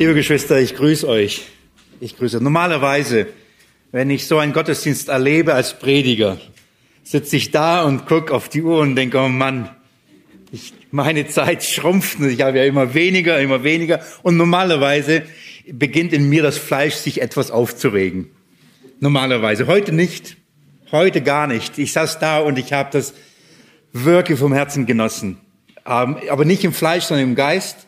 Liebe Geschwister, ich grüße euch. Ich grüße. Normalerweise, wenn ich so einen Gottesdienst erlebe als Prediger, sitze ich da und gucke auf die Uhr und denke, oh Mann, ich, meine Zeit schrumpft und ich habe ja immer weniger, immer weniger. Und normalerweise beginnt in mir das Fleisch, sich etwas aufzuregen. Normalerweise. Heute nicht. Heute gar nicht. Ich saß da und ich habe das wirklich vom Herzen genossen. Ähm, aber nicht im Fleisch, sondern im Geist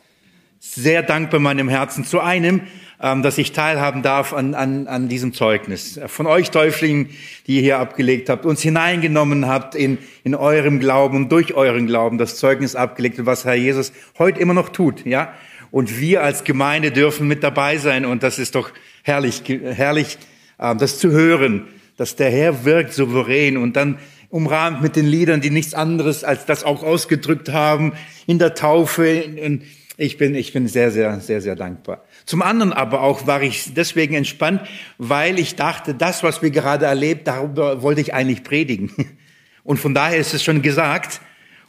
sehr dankbar in meinem Herzen zu einem, ähm, dass ich teilhaben darf an, an, an diesem Zeugnis. Von euch Täuflingen, die ihr hier abgelegt habt, uns hineingenommen habt in, in eurem Glauben und durch euren Glauben das Zeugnis abgelegt, was Herr Jesus heute immer noch tut, ja. Und wir als Gemeinde dürfen mit dabei sein und das ist doch herrlich, herrlich, äh, das zu hören, dass der Herr wirkt souverän und dann umrahmt mit den Liedern, die nichts anderes als das auch ausgedrückt haben in der Taufe, in, ich bin, ich bin sehr, sehr, sehr, sehr dankbar. Zum anderen aber auch war ich deswegen entspannt, weil ich dachte, das, was wir gerade erlebt, darüber wollte ich eigentlich predigen. Und von daher ist es schon gesagt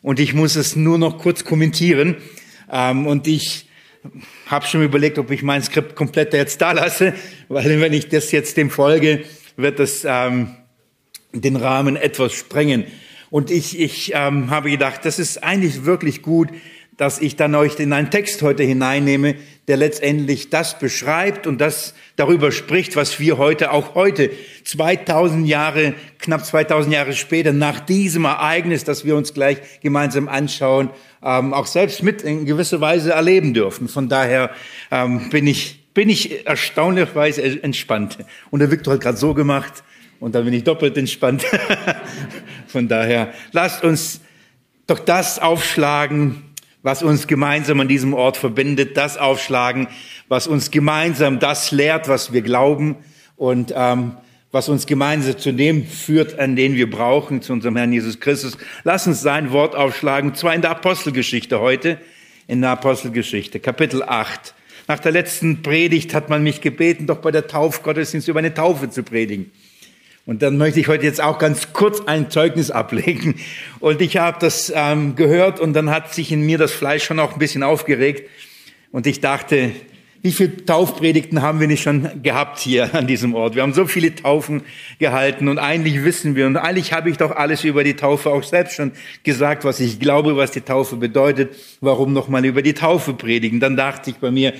und ich muss es nur noch kurz kommentieren. Ähm, und ich habe schon überlegt, ob ich mein Skript komplett jetzt da lasse, weil wenn ich das jetzt dem folge, wird das ähm, den Rahmen etwas sprengen. Und ich, ich ähm, habe gedacht, das ist eigentlich wirklich gut, dass ich dann euch in einen Text heute hineinnehme, der letztendlich das beschreibt und das darüber spricht, was wir heute, auch heute, 2000 Jahre, knapp 2000 Jahre später, nach diesem Ereignis, das wir uns gleich gemeinsam anschauen, ähm, auch selbst mit in gewisser Weise erleben dürfen. Von daher ähm, bin ich, bin ich erstaunlicherweise entspannt. Und der Viktor hat gerade so gemacht und dann bin ich doppelt entspannt. Von daher, lasst uns doch das aufschlagen, was uns gemeinsam an diesem Ort verbindet, das aufschlagen, was uns gemeinsam das lehrt, was wir glauben und ähm, was uns gemeinsam zu dem führt, an den wir brauchen, zu unserem Herrn Jesus Christus. Lass uns sein Wort aufschlagen, zwar in der Apostelgeschichte heute, in der Apostelgeschichte, Kapitel 8. Nach der letzten Predigt hat man mich gebeten, doch bei der Taufgottesdienst über eine Taufe zu predigen. Und dann möchte ich heute jetzt auch ganz kurz ein Zeugnis ablegen. Und ich habe das ähm, gehört und dann hat sich in mir das Fleisch schon auch ein bisschen aufgeregt. Und ich dachte, wie viele Taufpredigten haben wir nicht schon gehabt hier an diesem Ort? Wir haben so viele Taufen gehalten und eigentlich wissen wir und eigentlich habe ich doch alles über die Taufe auch selbst schon gesagt, was ich glaube, was die Taufe bedeutet. Warum nochmal über die Taufe predigen? Dann dachte ich bei mir,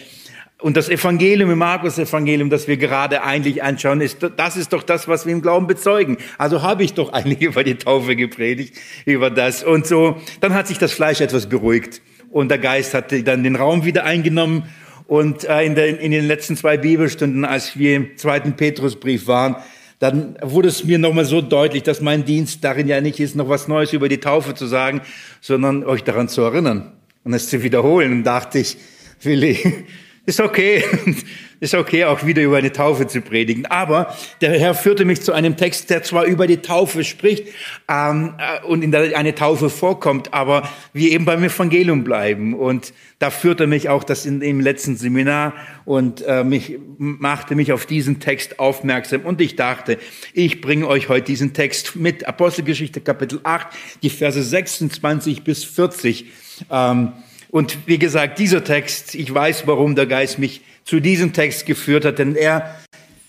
und das Evangelium, im Markus-Evangelium, das wir gerade eigentlich anschauen, ist, das ist doch das, was wir im Glauben bezeugen. Also habe ich doch eigentlich über die Taufe gepredigt, über das. Und so, dann hat sich das Fleisch etwas beruhigt. Und der Geist hat dann den Raum wieder eingenommen. Und äh, in, der, in den letzten zwei Bibelstunden, als wir im zweiten Petrusbrief waren, dann wurde es mir nochmal so deutlich, dass mein Dienst darin ja nicht ist, noch was Neues über die Taufe zu sagen, sondern euch daran zu erinnern und es zu wiederholen. Und dachte ich, Willi, ist okay, ist okay, auch wieder über eine Taufe zu predigen. Aber der Herr führte mich zu einem Text, der zwar über die Taufe spricht ähm, äh, und in der eine Taufe vorkommt, aber wir eben beim Evangelium bleiben. Und da führte mich auch das in, im letzten Seminar und äh, mich, machte mich auf diesen Text aufmerksam. Und ich dachte, ich bringe euch heute diesen Text mit Apostelgeschichte Kapitel 8, die Verse 26 bis 40. Ähm, und wie gesagt, dieser Text, ich weiß, warum der Geist mich zu diesem Text geführt hat, denn er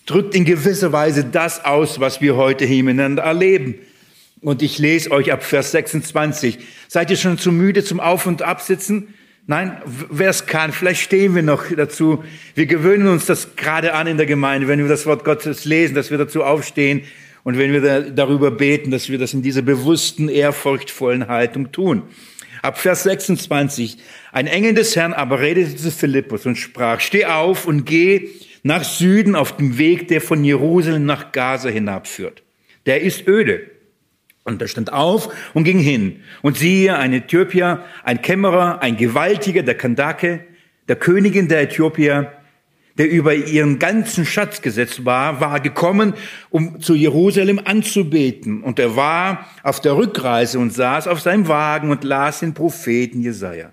drückt in gewisser Weise das aus, was wir heute hier erleben. Und ich lese euch ab Vers 26. Seid ihr schon zu müde zum Auf- und Absitzen? Nein, wer es kann, vielleicht stehen wir noch dazu. Wir gewöhnen uns das gerade an in der Gemeinde, wenn wir das Wort Gottes lesen, dass wir dazu aufstehen und wenn wir darüber beten, dass wir das in dieser bewussten, ehrfurchtvollen Haltung tun. Ab Vers 26. Ein Engel des Herrn aber redete zu Philippus und sprach, steh auf und geh nach Süden auf dem Weg, der von Jerusalem nach Gaza hinabführt. Der ist öde. Und er stand auf und ging hin. Und siehe, ein Äthiopier, ein Kämmerer, ein Gewaltiger, der Kandake, der Königin der Äthiopier, der über ihren ganzen Schatz gesetzt war, war gekommen, um zu Jerusalem anzubeten. Und er war auf der Rückreise und saß auf seinem Wagen und las den Propheten Jesaja.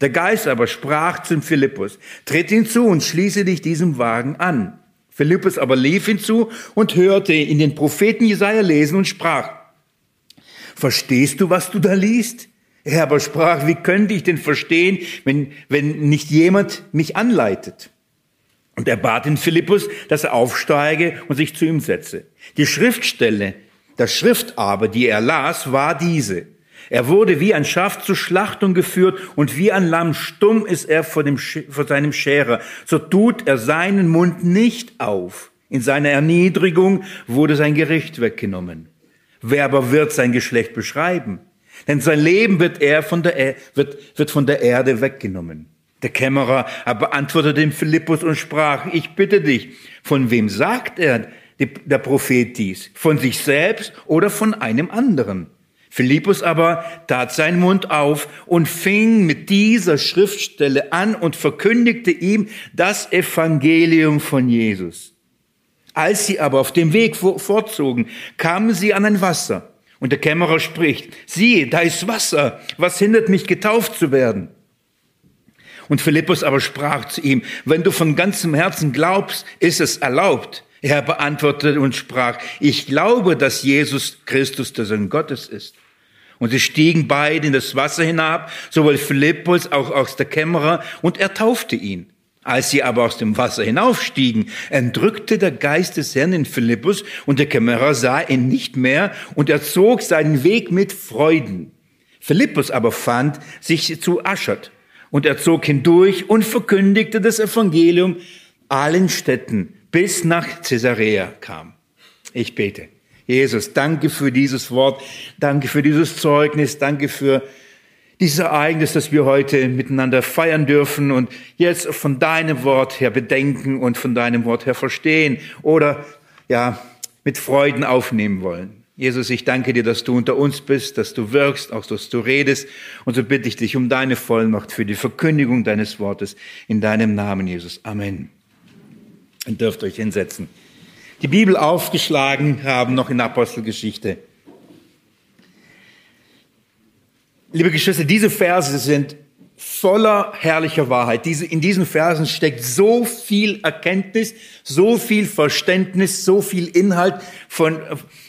Der Geist aber sprach zum Philippus, tritt hinzu und schließe dich diesem Wagen an. Philippus aber lief hinzu und hörte in den Propheten Jesaja lesen und sprach, verstehst du, was du da liest? Er aber sprach, wie könnte ich denn verstehen, wenn, wenn nicht jemand mich anleitet? Und er bat den Philippus, dass er aufsteige und sich zu ihm setze. Die Schriftstelle, der Schrift aber, die er las, war diese. Er wurde wie ein Schaf zur Schlachtung geführt und wie ein Lamm stumm ist er vor, dem, vor seinem Scherer. So tut er seinen Mund nicht auf. In seiner Erniedrigung wurde sein Gericht weggenommen. Wer aber wird sein Geschlecht beschreiben? Denn sein Leben wird er von der, wird, wird von der Erde weggenommen. Der Kämmerer aber antwortete dem Philippus und sprach, ich bitte dich, von wem sagt er, der Prophet dies? Von sich selbst oder von einem anderen? Philippus aber tat seinen Mund auf und fing mit dieser Schriftstelle an und verkündigte ihm das Evangelium von Jesus. Als sie aber auf dem Weg fortzogen, kamen sie an ein Wasser. Und der Kämmerer spricht, siehe, da ist Wasser, was hindert mich getauft zu werden? Und Philippus aber sprach zu ihm, wenn du von ganzem Herzen glaubst, ist es erlaubt. Er beantwortete und sprach, ich glaube, dass Jesus Christus der Sohn Gottes ist. Und sie stiegen beide in das Wasser hinab, sowohl Philippus auch aus der Kämmerer, und er taufte ihn. Als sie aber aus dem Wasser hinaufstiegen, entrückte der Geist des Herrn in Philippus, und der Kämmerer sah ihn nicht mehr, und er zog seinen Weg mit Freuden. Philippus aber fand sich zu Aschert, und er zog hindurch und verkündigte das Evangelium allen Städten, bis nach Caesarea kam. Ich bete. Jesus, danke für dieses Wort, danke für dieses Zeugnis, danke für dieses Ereignis, das wir heute miteinander feiern dürfen und jetzt von deinem Wort her bedenken und von deinem Wort her verstehen oder ja, mit Freuden aufnehmen wollen. Jesus, ich danke dir, dass du unter uns bist, dass du wirkst, auch dass du redest. Und so bitte ich dich um deine Vollmacht für die Verkündigung deines Wortes in deinem Namen, Jesus. Amen. Und dürft euch hinsetzen. Die Bibel aufgeschlagen haben, noch in Apostelgeschichte. Liebe Geschwister, diese Verse sind voller herrlicher Wahrheit. Diese, in diesen Versen steckt so viel Erkenntnis, so viel Verständnis, so viel Inhalt von,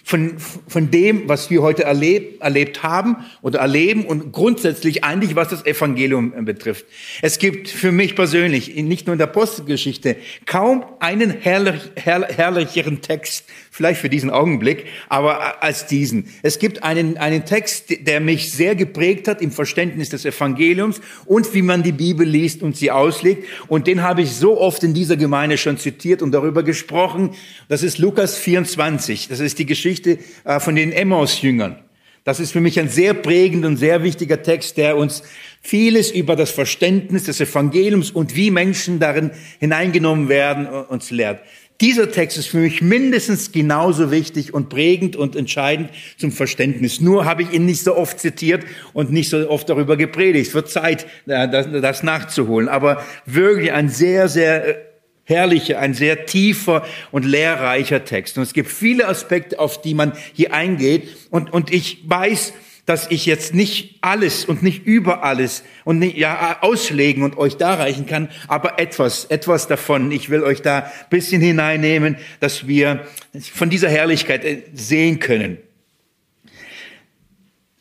von, von dem, was wir heute erlebt, erlebt haben oder erleben und grundsätzlich eigentlich, was das Evangelium betrifft. Es gibt für mich persönlich, nicht nur in der Apostelgeschichte, kaum einen herrlich, herr, herrlicheren Text, vielleicht für diesen Augenblick, aber als diesen. Es gibt einen, einen Text, der mich sehr geprägt hat im Verständnis des Evangeliums und wie man die Bibel liest und sie auslegt. Und den habe ich so oft in dieser Gemeinde schon zitiert und darüber gesprochen. Das ist Lukas 24. Das ist die Geschichte äh, von den Emmaus-Jüngern. Das ist für mich ein sehr prägender und sehr wichtiger Text, der uns vieles über das Verständnis des Evangeliums und wie Menschen darin hineingenommen werden, uns lehrt. Dieser Text ist für mich mindestens genauso wichtig und prägend und entscheidend zum Verständnis. Nur habe ich ihn nicht so oft zitiert und nicht so oft darüber gepredigt. Es wird Zeit, äh, das nachzuholen. Aber wirklich ein sehr, sehr äh, herrlicher, ein sehr tiefer und lehrreicher Text. Und es gibt viele Aspekte, auf die man hier eingeht. Und, und ich weiß, dass ich jetzt nicht alles und nicht über alles und nicht, ja, auslegen und euch darreichen kann, aber etwas, etwas davon. Ich will euch da bisschen hineinnehmen, dass wir von dieser Herrlichkeit äh, sehen können.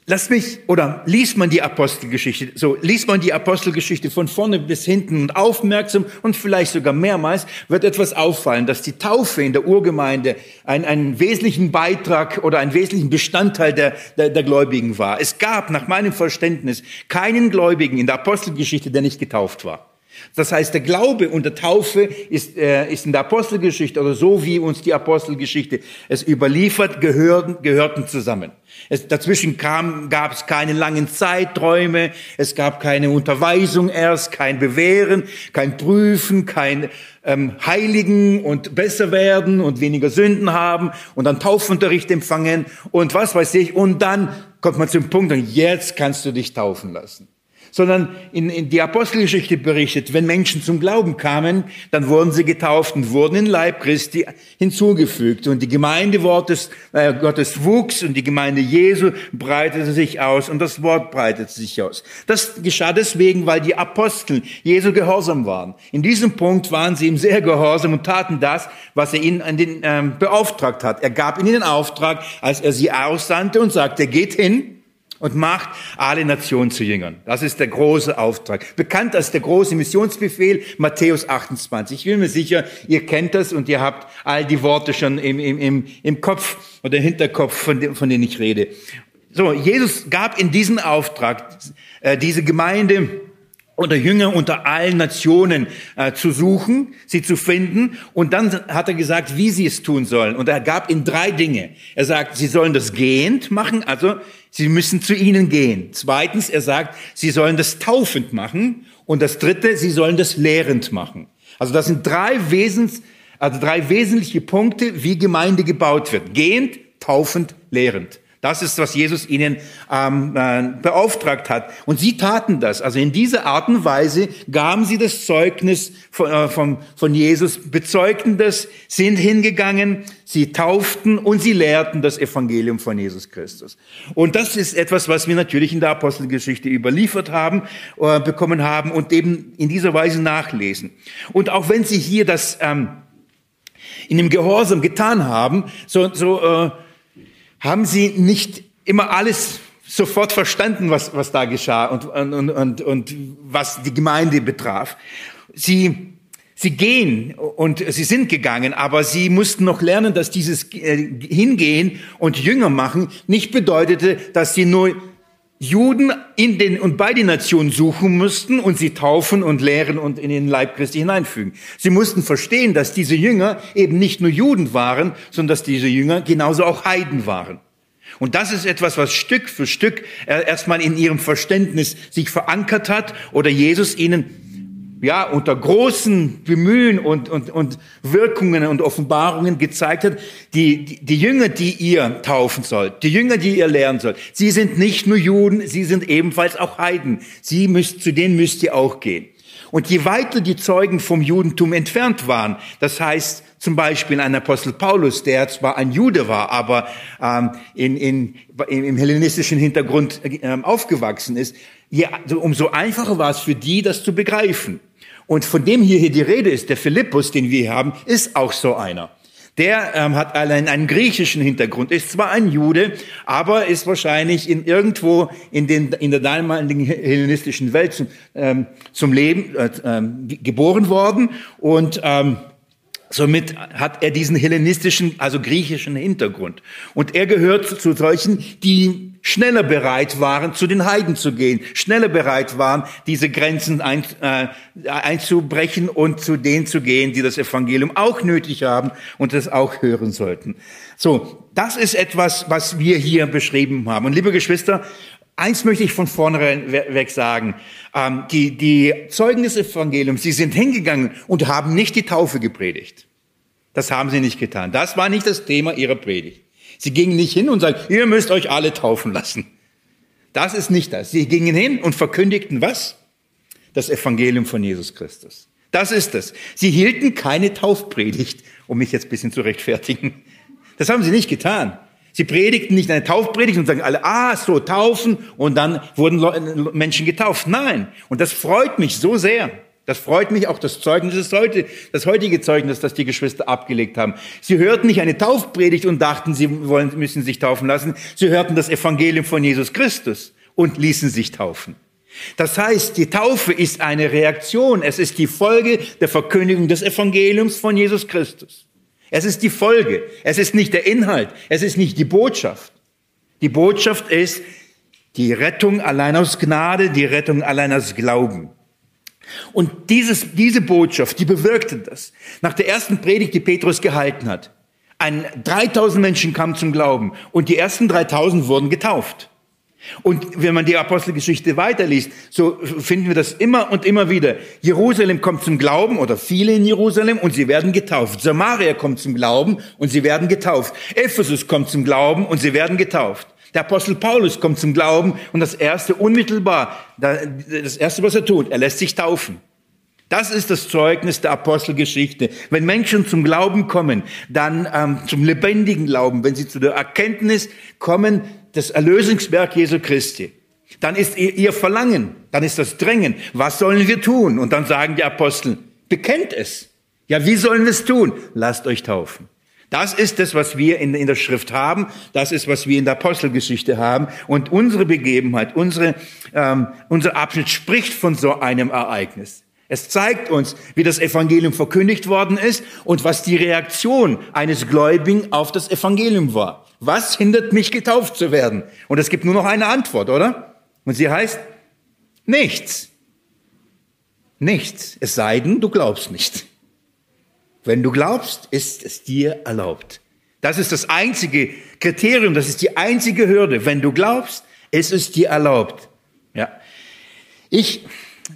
Lass mich, oder liest man die Apostelgeschichte, so, liest man die Apostelgeschichte von vorne bis hinten und aufmerksam und vielleicht sogar mehrmals, wird etwas auffallen, dass die Taufe in der Urgemeinde einen, einen wesentlichen Beitrag oder einen wesentlichen Bestandteil der, der, der Gläubigen war. Es gab, nach meinem Verständnis, keinen Gläubigen in der Apostelgeschichte, der nicht getauft war. Das heißt, der Glaube und der Taufe ist, äh, ist in der Apostelgeschichte oder so wie uns die Apostelgeschichte es überliefert, gehörten, gehörten zusammen. Es, dazwischen kam, gab es keine langen Zeiträume, es gab keine Unterweisung erst, kein Bewähren, kein Prüfen, kein ähm, Heiligen und besser werden und weniger Sünden haben und dann Taufunterricht empfangen und was weiß ich. Und dann kommt man zum Punkt, und jetzt kannst du dich taufen lassen sondern in, in die Apostelgeschichte berichtet, wenn Menschen zum Glauben kamen, dann wurden sie getauft und wurden in Leib Christi hinzugefügt. Und die Gemeinde Gottes, äh, Gottes wuchs und die Gemeinde Jesu breitete sich aus und das Wort breitete sich aus. Das geschah deswegen, weil die Apostel Jesu gehorsam waren. In diesem Punkt waren sie ihm sehr gehorsam und taten das, was er ihnen an den, ähm, beauftragt hat. Er gab ihnen den Auftrag, als er sie aussandte und sagte, geht hin und macht alle Nationen zu Jüngern. Das ist der große Auftrag. Bekannt als der große Missionsbefehl Matthäus 28. Ich bin mir sicher, ihr kennt das und ihr habt all die Worte schon im, im, im, im Kopf oder Hinterkopf, von, dem, von denen ich rede. So, Jesus gab in diesen Auftrag, äh, diese Gemeinde oder Jünger unter allen Nationen äh, zu suchen, sie zu finden. Und dann hat er gesagt, wie sie es tun sollen. Und er gab ihnen drei Dinge. Er sagt, sie sollen das gehend machen, also sie müssen zu ihnen gehen. Zweitens, er sagt, sie sollen das taufend machen. Und das dritte, sie sollen das lehrend machen. Also das sind drei Wesens, also drei wesentliche Punkte, wie Gemeinde gebaut wird. Gehend, taufend, lehrend. Das ist, was Jesus ihnen ähm, äh, beauftragt hat. Und sie taten das. Also in dieser Art und Weise gaben sie das Zeugnis von, äh, von, von Jesus, bezeugten das, sind hingegangen, sie tauften und sie lehrten das Evangelium von Jesus Christus. Und das ist etwas, was wir natürlich in der Apostelgeschichte überliefert haben, äh, bekommen haben und eben in dieser Weise nachlesen. Und auch wenn sie hier das ähm, in dem Gehorsam getan haben, so, so äh, haben sie nicht immer alles sofort verstanden, was, was da geschah und, und, und, und was die Gemeinde betraf. Sie, sie gehen und sie sind gegangen, aber sie mussten noch lernen, dass dieses äh, Hingehen und Jünger machen nicht bedeutete, dass sie nur Juden in den und bei den Nationen suchen mussten und sie taufen und lehren und in den Leib Christi hineinfügen. Sie mussten verstehen, dass diese Jünger eben nicht nur Juden waren, sondern dass diese Jünger genauso auch Heiden waren. Und das ist etwas, was Stück für Stück erstmal in ihrem Verständnis sich verankert hat oder Jesus ihnen ja, unter großen Bemühen und, und, und Wirkungen und Offenbarungen gezeigt hat, die, die, die Jünger, die ihr taufen sollt, die Jünger, die ihr lernen sollt, sie sind nicht nur Juden, sie sind ebenfalls auch Heiden. Sie müsst, zu denen müsst ihr auch gehen. Und je weiter die Zeugen vom Judentum entfernt waren, das heißt zum Beispiel ein Apostel Paulus, der zwar ein Jude war, aber ähm, in, in, im hellenistischen Hintergrund äh, aufgewachsen ist, je, umso einfacher war es für die, das zu begreifen. Und von dem hier, hier die Rede ist, der Philippus, den wir hier haben, ist auch so einer. Der ähm, hat allein einen griechischen Hintergrund, ist zwar ein Jude, aber ist wahrscheinlich in irgendwo in, den, in der damaligen hellenistischen Welt zum, ähm, zum Leben äh, ähm, geboren worden und ähm, Somit hat er diesen hellenistischen, also griechischen Hintergrund. Und er gehört zu solchen, die schneller bereit waren, zu den Heiden zu gehen, schneller bereit waren, diese Grenzen ein, äh, einzubrechen und zu denen zu gehen, die das Evangelium auch nötig haben und das auch hören sollten. So, das ist etwas, was wir hier beschrieben haben. Und liebe Geschwister, Eins möchte ich von vornherein weg sagen. Ähm, die, die Zeugen des Evangeliums, sie sind hingegangen und haben nicht die Taufe gepredigt. Das haben sie nicht getan. Das war nicht das Thema ihrer Predigt. Sie gingen nicht hin und sagten, ihr müsst euch alle taufen lassen. Das ist nicht das. Sie gingen hin und verkündigten was? Das Evangelium von Jesus Christus. Das ist es. Sie hielten keine Taufpredigt, um mich jetzt ein bisschen zu rechtfertigen. Das haben sie nicht getan. Sie predigten nicht eine Taufpredigt und sagen alle, ah, so taufen und dann wurden Menschen getauft. Nein. Und das freut mich so sehr. Das freut mich auch das Zeugnis, das, heute, das heutige Zeugnis, das die Geschwister abgelegt haben. Sie hörten nicht eine Taufpredigt und dachten, sie wollen, müssen sich taufen lassen. Sie hörten das Evangelium von Jesus Christus und ließen sich taufen. Das heißt, die Taufe ist eine Reaktion. Es ist die Folge der Verkündigung des Evangeliums von Jesus Christus. Es ist die Folge. Es ist nicht der Inhalt. Es ist nicht die Botschaft. Die Botschaft ist die Rettung allein aus Gnade, die Rettung allein aus Glauben. Und dieses, diese Botschaft, die bewirkte das. Nach der ersten Predigt, die Petrus gehalten hat, ein 3000 Menschen kamen zum Glauben und die ersten 3000 wurden getauft. Und wenn man die Apostelgeschichte weiterliest, so finden wir das immer und immer wieder. Jerusalem kommt zum Glauben oder viele in Jerusalem und sie werden getauft. Samaria kommt zum Glauben und sie werden getauft. Ephesus kommt zum Glauben und sie werden getauft. Der Apostel Paulus kommt zum Glauben und das erste unmittelbar, das erste, was er tut, er lässt sich taufen. Das ist das Zeugnis der Apostelgeschichte. Wenn Menschen zum Glauben kommen, dann ähm, zum lebendigen Glauben, wenn sie zu der Erkenntnis kommen, das Erlösungswerk Jesu Christi, dann ist ihr, Verlangen, dann ist das Drängen, was sollen wir tun? Und dann sagen die Apostel, bekennt es. Ja, wie sollen wir es tun? Lasst euch taufen. Das ist das, was wir in, in, der Schrift haben. Das ist, was wir in der Apostelgeschichte haben. Und unsere Begebenheit, unsere, ähm, unser Abschnitt spricht von so einem Ereignis. Es zeigt uns, wie das Evangelium verkündigt worden ist und was die Reaktion eines Gläubigen auf das Evangelium war. Was hindert mich, getauft zu werden? Und es gibt nur noch eine Antwort, oder? Und sie heißt, nichts. Nichts. Es sei denn, du glaubst nicht. Wenn du glaubst, ist es dir erlaubt. Das ist das einzige Kriterium, das ist die einzige Hürde. Wenn du glaubst, es ist dir erlaubt. Ja. Ich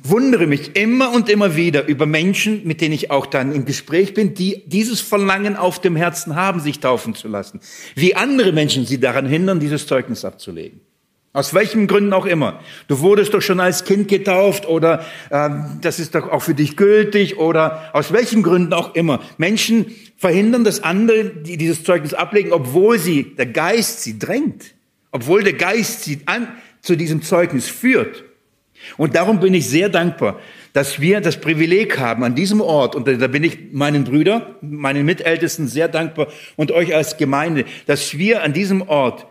wundere mich immer und immer wieder über Menschen, mit denen ich auch dann im Gespräch bin, die dieses Verlangen auf dem Herzen haben, sich taufen zu lassen. Wie andere Menschen sie daran hindern, dieses Zeugnis abzulegen. Aus welchen Gründen auch immer. Du wurdest doch schon als Kind getauft oder äh, das ist doch auch für dich gültig oder aus welchen Gründen auch immer. Menschen verhindern, dass andere die dieses Zeugnis ablegen, obwohl sie der Geist sie drängt, obwohl der Geist sie an, zu diesem Zeugnis führt. Und darum bin ich sehr dankbar, dass wir das Privileg haben an diesem Ort, und da bin ich meinen Brüdern, meinen Mitältesten sehr dankbar und euch als Gemeinde, dass wir an diesem Ort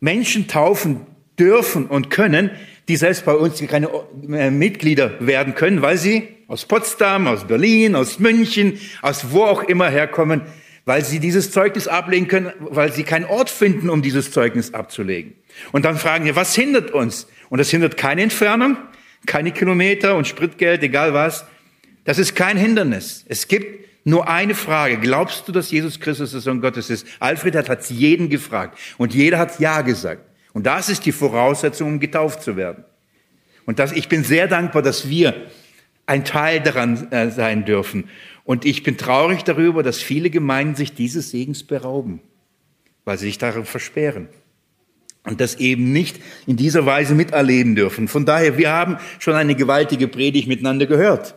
Menschen taufen, dürfen und können, die selbst bei uns keine äh, Mitglieder werden können, weil sie aus Potsdam, aus Berlin, aus München, aus wo auch immer herkommen, weil sie dieses Zeugnis ablegen können, weil sie keinen Ort finden, um dieses Zeugnis abzulegen. Und dann fragen wir, was hindert uns? Und das hindert keine Entfernung, keine Kilometer und Spritgeld, egal was. Das ist kein Hindernis. Es gibt nur eine Frage. Glaubst du, dass Jesus Christus der Sohn Gottes ist? Alfred hat, hat jeden gefragt und jeder hat Ja gesagt. Und das ist die Voraussetzung, um getauft zu werden. Und das, ich bin sehr dankbar, dass wir ein Teil daran äh, sein dürfen. Und ich bin traurig darüber, dass viele Gemeinden sich dieses Segens berauben, weil sie sich darin versperren und das eben nicht in dieser Weise miterleben dürfen. Von daher, wir haben schon eine gewaltige Predigt miteinander gehört.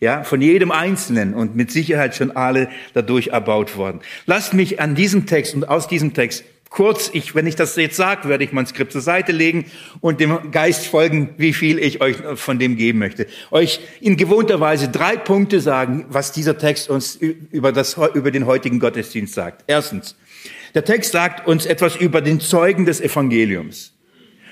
Ja, von jedem Einzelnen und mit Sicherheit schon alle dadurch erbaut worden. Lasst mich an diesem Text und aus diesem Text kurz, ich, wenn ich das jetzt sage, werde ich mein Skript zur Seite legen und dem Geist folgen, wie viel ich euch von dem geben möchte. Euch in gewohnter Weise drei Punkte sagen, was dieser Text uns über, das, über den heutigen Gottesdienst sagt. Erstens, der Text sagt uns etwas über den Zeugen des Evangeliums.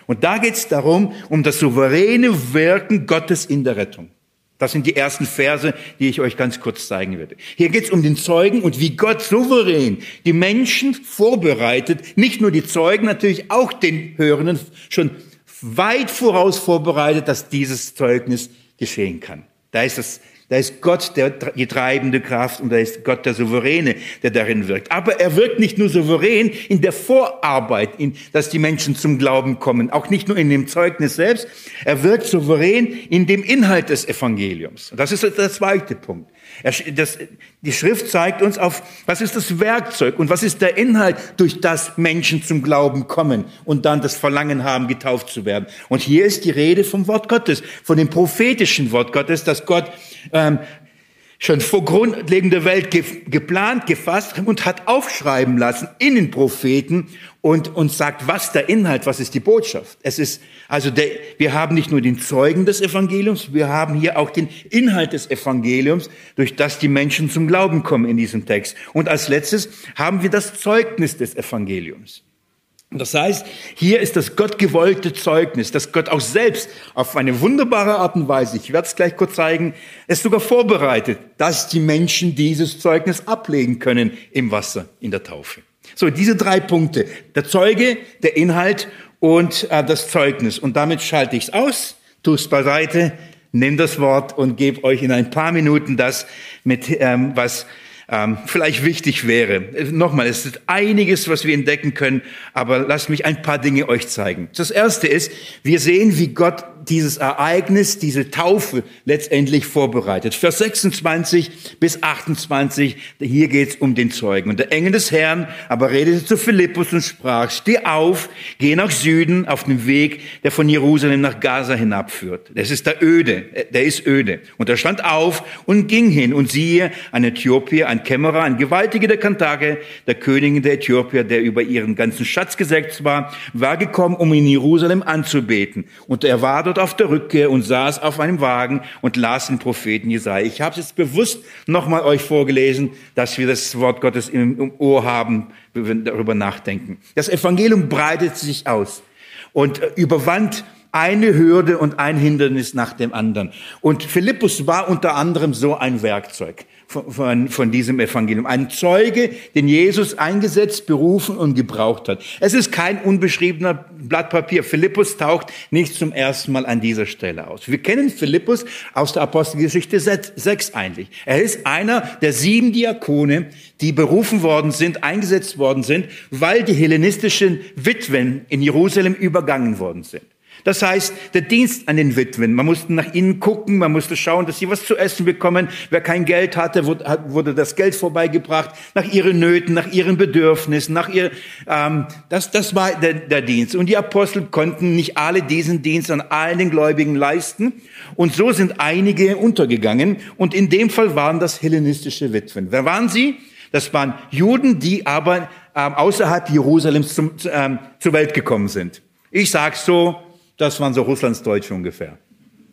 Und da geht es darum, um das souveräne Wirken Gottes in der Rettung. Das sind die ersten Verse, die ich euch ganz kurz zeigen werde. Hier geht es um den Zeugen und wie Gott souverän die Menschen vorbereitet, nicht nur die Zeugen, natürlich auch den Hörenden schon weit voraus vorbereitet, dass dieses Zeugnis geschehen kann. Da ist das da ist Gott der, die treibende Kraft und da ist Gott der Souveräne, der darin wirkt. Aber er wirkt nicht nur souverän in der Vorarbeit, in, dass die Menschen zum Glauben kommen, auch nicht nur in dem Zeugnis selbst. Er wirkt souverän in dem Inhalt des Evangeliums. Das ist der zweite Punkt. Das, die Schrift zeigt uns auf, was ist das Werkzeug und was ist der Inhalt, durch das Menschen zum Glauben kommen und dann das Verlangen haben, getauft zu werden. Und hier ist die Rede vom Wort Gottes, von dem prophetischen Wort Gottes, das Gott ähm, schon vor grundlegender Welt ge geplant, gefasst und hat aufschreiben lassen in den Propheten und uns sagt, was der Inhalt, was ist die Botschaft. Es ist also der, wir haben nicht nur den Zeugen des Evangeliums, wir haben hier auch den Inhalt des Evangeliums, durch das die Menschen zum Glauben kommen in diesem Text. Und als letztes haben wir das Zeugnis des Evangeliums. Das heißt, hier ist das gottgewollte Zeugnis, dass Gott auch selbst auf eine wunderbare Art und Weise, ich werde es gleich kurz zeigen, es sogar vorbereitet, dass die Menschen dieses Zeugnis ablegen können im Wasser, in der Taufe. So, diese drei Punkte, der Zeuge, der Inhalt und äh, das Zeugnis. Und damit schalte ich es aus, tue es beiseite, nimm das Wort und gebe euch in ein paar Minuten das mit, ähm, was ähm, vielleicht wichtig wäre. Nochmal, es ist einiges, was wir entdecken können, aber lasst mich ein paar Dinge euch zeigen. Das erste ist, wir sehen, wie Gott dieses Ereignis, diese Taufe letztendlich vorbereitet. Vers 26 bis 28, hier geht's um den Zeugen. Und der Engel des Herrn aber redete zu Philippus und sprach, steh auf, geh nach Süden auf den Weg, der von Jerusalem nach Gaza hinabführt. Das ist der öde, der ist öde. Und er stand auf und ging hin und siehe, ein Äthiopier, ein Kämmerer, ein Gewaltiger der Kantake, der Königin der Äthiopier, der über ihren ganzen Schatz gesetzt war, war gekommen, um in Jerusalem anzubeten. Und er war dort auf der Rückkehr und saß auf einem Wagen und las den Propheten Jesaja. Ich habe es jetzt bewusst nochmal euch vorgelesen, dass wir das Wort Gottes im Ohr haben, wenn wir darüber nachdenken. Das Evangelium breitet sich aus und überwand eine Hürde und ein Hindernis nach dem anderen. Und Philippus war unter anderem so ein Werkzeug von, von, von diesem Evangelium. Ein Zeuge, den Jesus eingesetzt, berufen und gebraucht hat. Es ist kein unbeschriebener Blatt Papier. Philippus taucht nicht zum ersten Mal an dieser Stelle aus. Wir kennen Philippus aus der Apostelgeschichte 6 eigentlich. Er ist einer der sieben Diakone, die berufen worden sind, eingesetzt worden sind, weil die hellenistischen Witwen in Jerusalem übergangen worden sind. Das heißt, der Dienst an den Witwen. Man musste nach ihnen gucken, man musste schauen, dass sie was zu essen bekommen. Wer kein Geld hatte, wurde das Geld vorbeigebracht, nach ihren Nöten, nach ihren Bedürfnissen, nach ihr, ähm, das, das war der, der Dienst. Und die Apostel konnten nicht alle diesen Dienst an allen den Gläubigen leisten. Und so sind einige untergegangen. Und in dem Fall waren das hellenistische Witwen. Wer waren sie? Das waren Juden, die aber ähm, außerhalb Jerusalems zum, ähm, zur Welt gekommen sind. Ich sage so, das waren so Russlands Deutsche ungefähr.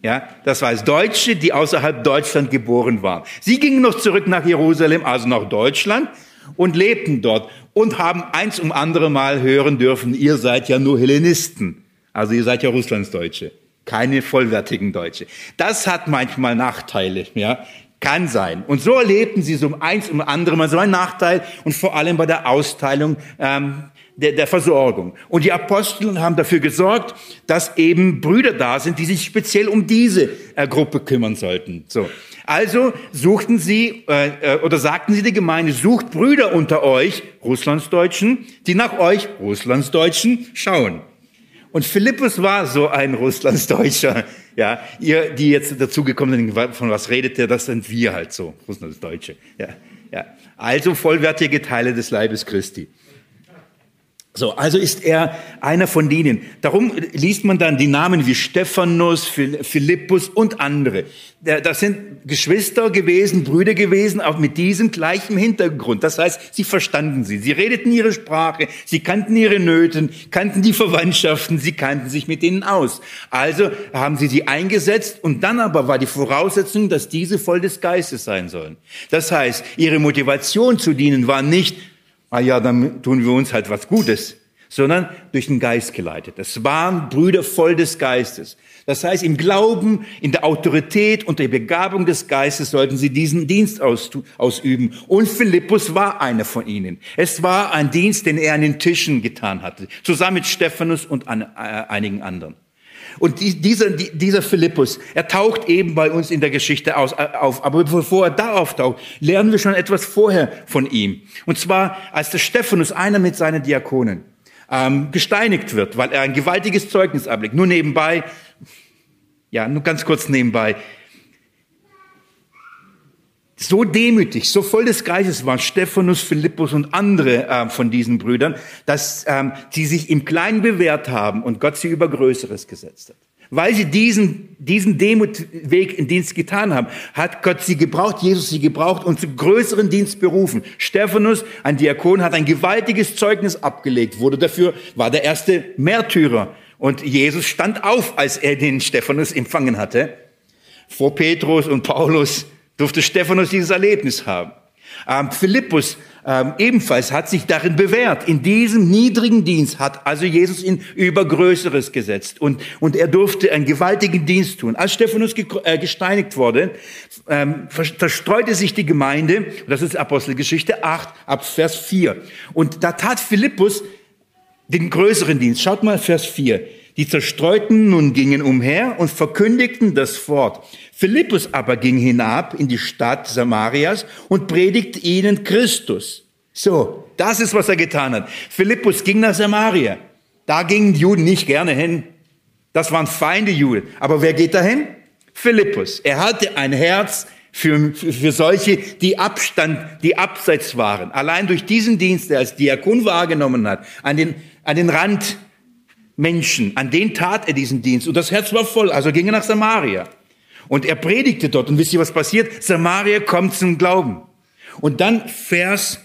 Ja, das war es Deutsche, die außerhalb Deutschland geboren waren. Sie gingen noch zurück nach Jerusalem, also nach Deutschland und lebten dort und haben eins um andere Mal hören dürfen, ihr seid ja nur Hellenisten. Also ihr seid ja Russlandsdeutsche, keine vollwertigen Deutsche. Das hat manchmal Nachteile, ja. Kann sein. Und so erlebten sie so eins um andere Mal so einen Nachteil und vor allem bei der Austeilung ähm, der, der Versorgung. Und die Apostel haben dafür gesorgt, dass eben Brüder da sind, die sich speziell um diese äh, Gruppe kümmern sollten. So. Also suchten sie äh, äh, oder sagten sie der Gemeinde, sucht Brüder unter euch, Russlandsdeutschen, die nach euch, Russlandsdeutschen, schauen. Und Philippus war so ein Russlandsdeutscher. Ja, ihr, die jetzt dazugekommen sind, von was redet ihr? Das sind wir halt so, Russlandsdeutsche. Ja, ja. Also vollwertige Teile des Leibes Christi. So, also ist er einer von denen. Darum liest man dann die Namen wie Stephanus, Philippus und andere. Das sind Geschwister gewesen, Brüder gewesen, auch mit diesem gleichen Hintergrund. Das heißt, sie verstanden sie. Sie redeten ihre Sprache, sie kannten ihre Nöten, kannten die Verwandtschaften, sie kannten sich mit ihnen aus. Also haben sie sie eingesetzt und dann aber war die Voraussetzung, dass diese voll des Geistes sein sollen. Das heißt, ihre Motivation zu dienen war nicht, ah ja, dann tun wir uns halt was Gutes, sondern durch den Geist geleitet. Das waren Brüder voll des Geistes. Das heißt, im Glauben, in der Autorität und der Begabung des Geistes sollten sie diesen Dienst ausüben. Und Philippus war einer von ihnen. Es war ein Dienst, den er an den Tischen getan hatte, zusammen mit Stephanus und äh, einigen anderen. Und dieser, dieser Philippus, er taucht eben bei uns in der Geschichte aus, äh, auf. Aber bevor er da auftaucht, lernen wir schon etwas vorher von ihm. Und zwar, als der Stephanus, einer mit seinen Diakonen, ähm, gesteinigt wird, weil er ein gewaltiges Zeugnis ablegt. Nur nebenbei, ja, nur ganz kurz nebenbei so demütig, so voll des Geistes waren Stephanus, Philippus und andere äh, von diesen Brüdern, dass ähm, sie sich im Kleinen bewährt haben und Gott sie über Größeres gesetzt hat. Weil sie diesen, diesen Demutweg in Dienst getan haben, hat Gott sie gebraucht, Jesus sie gebraucht und zu größeren Dienst berufen. Stephanus, ein Diakon, hat ein gewaltiges Zeugnis abgelegt, wurde dafür, war der erste Märtyrer. Und Jesus stand auf, als er den Stephanus empfangen hatte. Vor Petrus und Paulus durfte Stephanus dieses Erlebnis haben. Ähm, Philippus ähm, ebenfalls hat sich darin bewährt. In diesem niedrigen Dienst hat also Jesus ihn über Größeres gesetzt und, und er durfte einen gewaltigen Dienst tun. Als Stephanus ge äh, gesteinigt wurde, ähm, verstreute sich die Gemeinde, das ist Apostelgeschichte 8 ab Vers 4. Und da tat Philippus den größeren Dienst. Schaut mal Vers 4. Die Zerstreuten nun gingen umher und verkündigten das Wort. Philippus aber ging hinab in die Stadt Samarias und predigte ihnen Christus. So, das ist, was er getan hat. Philippus ging nach Samaria. Da gingen die Juden nicht gerne hin. Das waren Feinde Juden. Aber wer geht dahin? Philippus. Er hatte ein Herz für, für solche, die Abstand, die abseits waren. Allein durch diesen Dienst, der als Diakon wahrgenommen hat, an den, an den Rand Menschen, an denen tat er diesen Dienst. Und das Herz war voll, also ging er nach Samaria. Und er predigte dort. Und wisst ihr, was passiert? Samaria kommt zum Glauben. Und dann Vers,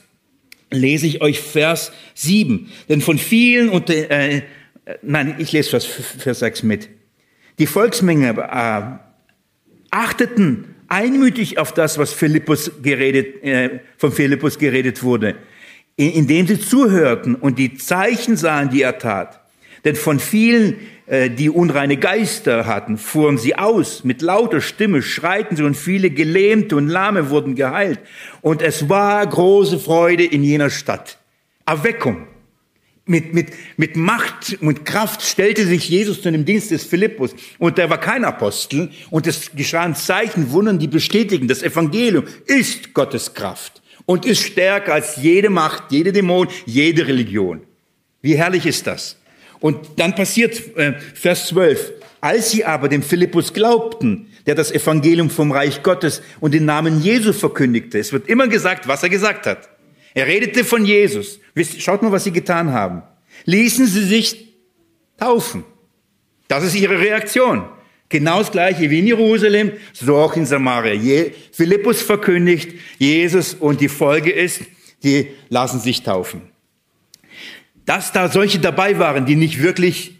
lese ich euch Vers 7. Denn von vielen, und, äh, nein, ich lese Vers, Vers 6 mit. Die Volksmenge äh, achteten einmütig auf das, was Philippus geredet, äh, von Philippus geredet wurde, indem sie zuhörten und die Zeichen sahen, die er tat. Denn von vielen, äh, die unreine Geister hatten, fuhren sie aus. Mit lauter Stimme schreiten sie und viele Gelähmte und Lahme wurden geheilt. Und es war große Freude in jener Stadt. Erweckung. Mit, mit, mit Macht und Kraft stellte sich Jesus zu dem Dienst des Philippus. Und der war kein Apostel. Und es geschahen Zeichen, Wundern, die bestätigen, das Evangelium ist Gottes Kraft und ist stärker als jede Macht, jede Dämon, jede Religion. Wie herrlich ist das? Und dann passiert äh, Vers 12. Als sie aber dem Philippus glaubten, der das Evangelium vom Reich Gottes und den Namen Jesu verkündigte, es wird immer gesagt, was er gesagt hat. Er redete von Jesus. Schaut mal, was sie getan haben. Ließen sie sich taufen. Das ist ihre Reaktion. Genau das gleiche wie in Jerusalem, so auch in Samaria. Je, Philippus verkündigt Jesus und die Folge ist, die lassen sich taufen. Dass da solche dabei waren, die nicht wirklich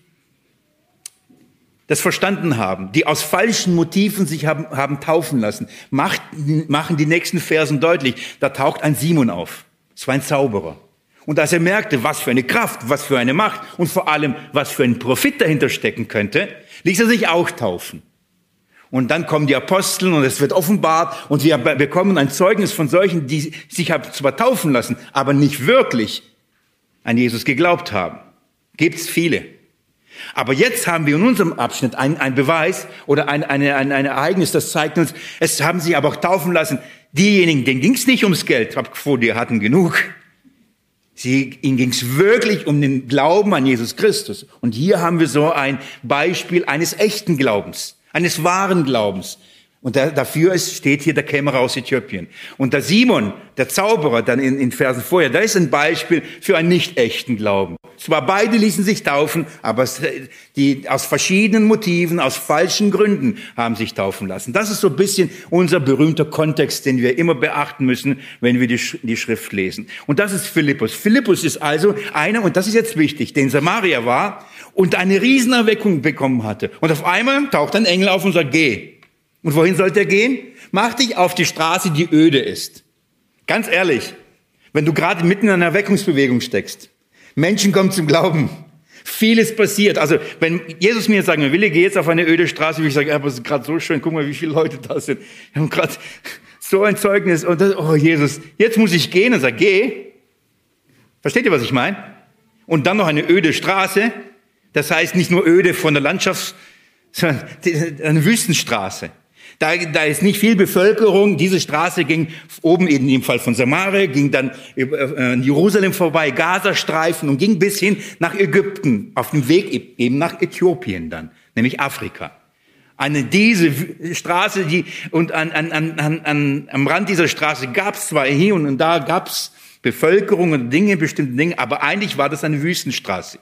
das verstanden haben, die aus falschen Motiven sich haben, haben taufen lassen, macht, machen die nächsten Versen deutlich. Da taucht ein Simon auf. Es war ein Zauberer. Und als er merkte, was für eine Kraft, was für eine Macht und vor allem, was für ein Profit dahinter stecken könnte, ließ er sich auch taufen. Und dann kommen die Apostel und es wird offenbart und wir bekommen ein Zeugnis von solchen, die sich haben zwar taufen lassen, aber nicht wirklich an Jesus geglaubt haben. Gibt's viele. Aber jetzt haben wir in unserem Abschnitt einen, Beweis oder ein, eine, ein, ein Ereignis, das zeigt uns, es haben sich aber auch taufen lassen. Diejenigen, denen ging es nicht ums Geld, die hatten genug. Sie, ihnen ging es wirklich um den Glauben an Jesus Christus. Und hier haben wir so ein Beispiel eines echten Glaubens, eines wahren Glaubens. Und da, dafür ist, steht hier der Kämmerer aus Äthiopien. Und der Simon, der Zauberer, dann in, in Versen vorher, da ist ein Beispiel für einen nicht echten Glauben. Zwar beide ließen sich taufen, aber die aus verschiedenen Motiven, aus falschen Gründen haben sich taufen lassen. Das ist so ein bisschen unser berühmter Kontext, den wir immer beachten müssen, wenn wir die, die Schrift lesen. Und das ist Philippus. Philippus ist also einer, und das ist jetzt wichtig, den Samaria war und eine Riesenerweckung bekommen hatte. Und auf einmal taucht ein Engel auf und sagt, geh. Und wohin sollte er gehen? Mach dich auf die Straße, die öde ist. Ganz ehrlich, wenn du gerade mitten in einer Erweckungsbewegung steckst, Menschen kommen zum Glauben, vieles passiert. Also wenn Jesus mir jetzt sagen will, geh jetzt auf eine öde Straße, würde ich sagen, aber es ist gerade so schön, guck mal, wie viele Leute da sind. Wir haben gerade so ein Zeugnis und das, oh Jesus, jetzt muss ich gehen und sag, geh. Versteht ihr, was ich meine? Und dann noch eine öde Straße. Das heißt nicht nur öde von der Landschaft, sondern eine Wüstenstraße. Da, da ist nicht viel Bevölkerung. Diese Straße ging oben in dem Fall von Samaria, ging dann äh, in Jerusalem vorbei, Gazastreifen und ging bis hin nach Ägypten, auf dem Weg eben nach Äthiopien dann, nämlich Afrika. Eine diese Straße, die und an, an, an, an, am Rand dieser Straße gab es zwar hier und da gab es Bevölkerung und Dinge, bestimmte Dinge, aber eigentlich war das eine Wüstenstraße.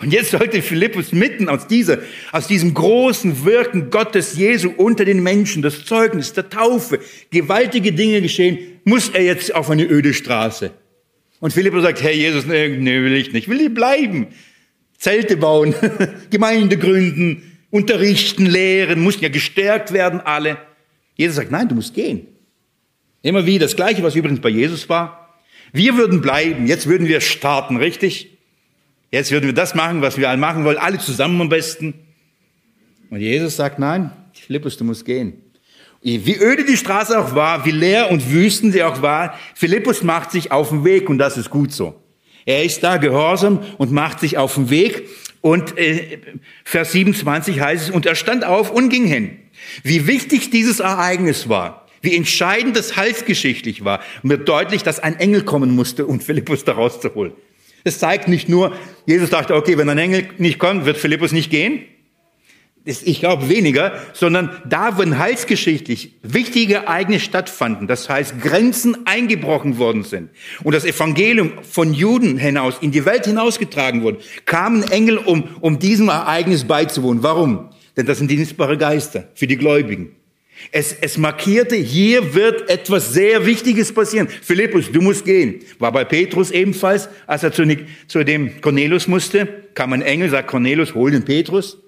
Und jetzt sollte Philippus mitten aus dieser, aus diesem großen Wirken Gottes Jesu unter den Menschen, das Zeugnis der Taufe, gewaltige Dinge geschehen, muss er jetzt auf eine öde Straße. Und Philippus sagt, Herr Jesus, nee, nee, will ich nicht, will ich bleiben. Zelte bauen, Gemeinde gründen, unterrichten, lehren, mussten ja gestärkt werden alle. Jesus sagt, nein, du musst gehen. Immer wie das Gleiche, was übrigens bei Jesus war. Wir würden bleiben, jetzt würden wir starten, richtig? Jetzt würden wir das machen, was wir alle machen wollen, alle zusammen am besten. Und Jesus sagt, nein, Philippus, du musst gehen. Wie öde die Straße auch war, wie leer und wüsten sie auch war, Philippus macht sich auf den Weg und das ist gut so. Er ist da gehorsam und macht sich auf den Weg. Und äh, Vers 27 heißt es, und er stand auf und ging hin. Wie wichtig dieses Ereignis war, wie entscheidend das halsgeschichtlich war, wird deutlich, dass ein Engel kommen musste, um Philippus da rauszuholen. Es zeigt nicht nur, Jesus dachte, okay, wenn ein Engel nicht kommt, wird Philippus nicht gehen. Ich glaube weniger, sondern da, wo heilsgeschichtlich wichtige Ereignisse stattfanden, das heißt Grenzen eingebrochen worden sind und das Evangelium von Juden hinaus in die Welt hinausgetragen wurde, kamen Engel, um, um diesem Ereignis beizuwohnen. Warum? Denn das sind dienstbare Geister für die Gläubigen. Es, es markierte, hier wird etwas sehr Wichtiges passieren. Philippus, du musst gehen. War bei Petrus ebenfalls, als er zu, zu dem Cornelius musste, kam ein Engel, sagt Cornelius, hol den Petrus.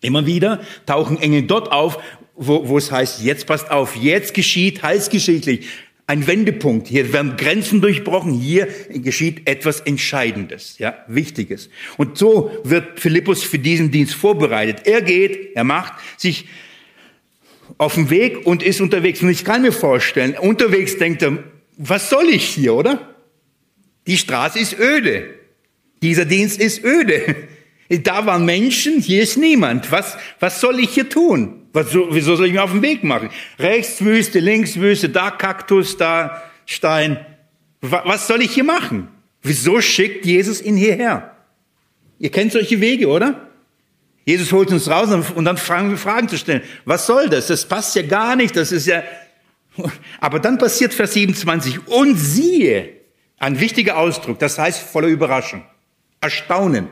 Immer wieder tauchen Engel dort auf, wo, wo es heißt, jetzt passt auf, jetzt geschieht heilsgeschichtlich ein Wendepunkt. Hier werden Grenzen durchbrochen. Hier geschieht etwas Entscheidendes, ja, Wichtiges. Und so wird Philippus für diesen Dienst vorbereitet. Er geht, er macht sich auf den Weg und ist unterwegs. Und ich kann mir vorstellen, unterwegs denkt er, was soll ich hier, oder? Die Straße ist öde. Dieser Dienst ist öde. Da waren Menschen, hier ist niemand. Was, was soll ich hier tun? Was, wieso soll ich mich auf den Weg machen? Rechts Wüste, links Wüste, da Kaktus, da Stein. Was soll ich hier machen? Wieso schickt Jesus ihn hierher? Ihr kennt solche Wege, oder? Jesus holt uns raus und dann fragen wir Fragen zu stellen. Was soll das? Das passt ja gar nicht. Das ist ja. Aber dann passiert Vers 27. Und siehe, ein wichtiger Ausdruck. Das heißt voller Überraschung. Erstaunen.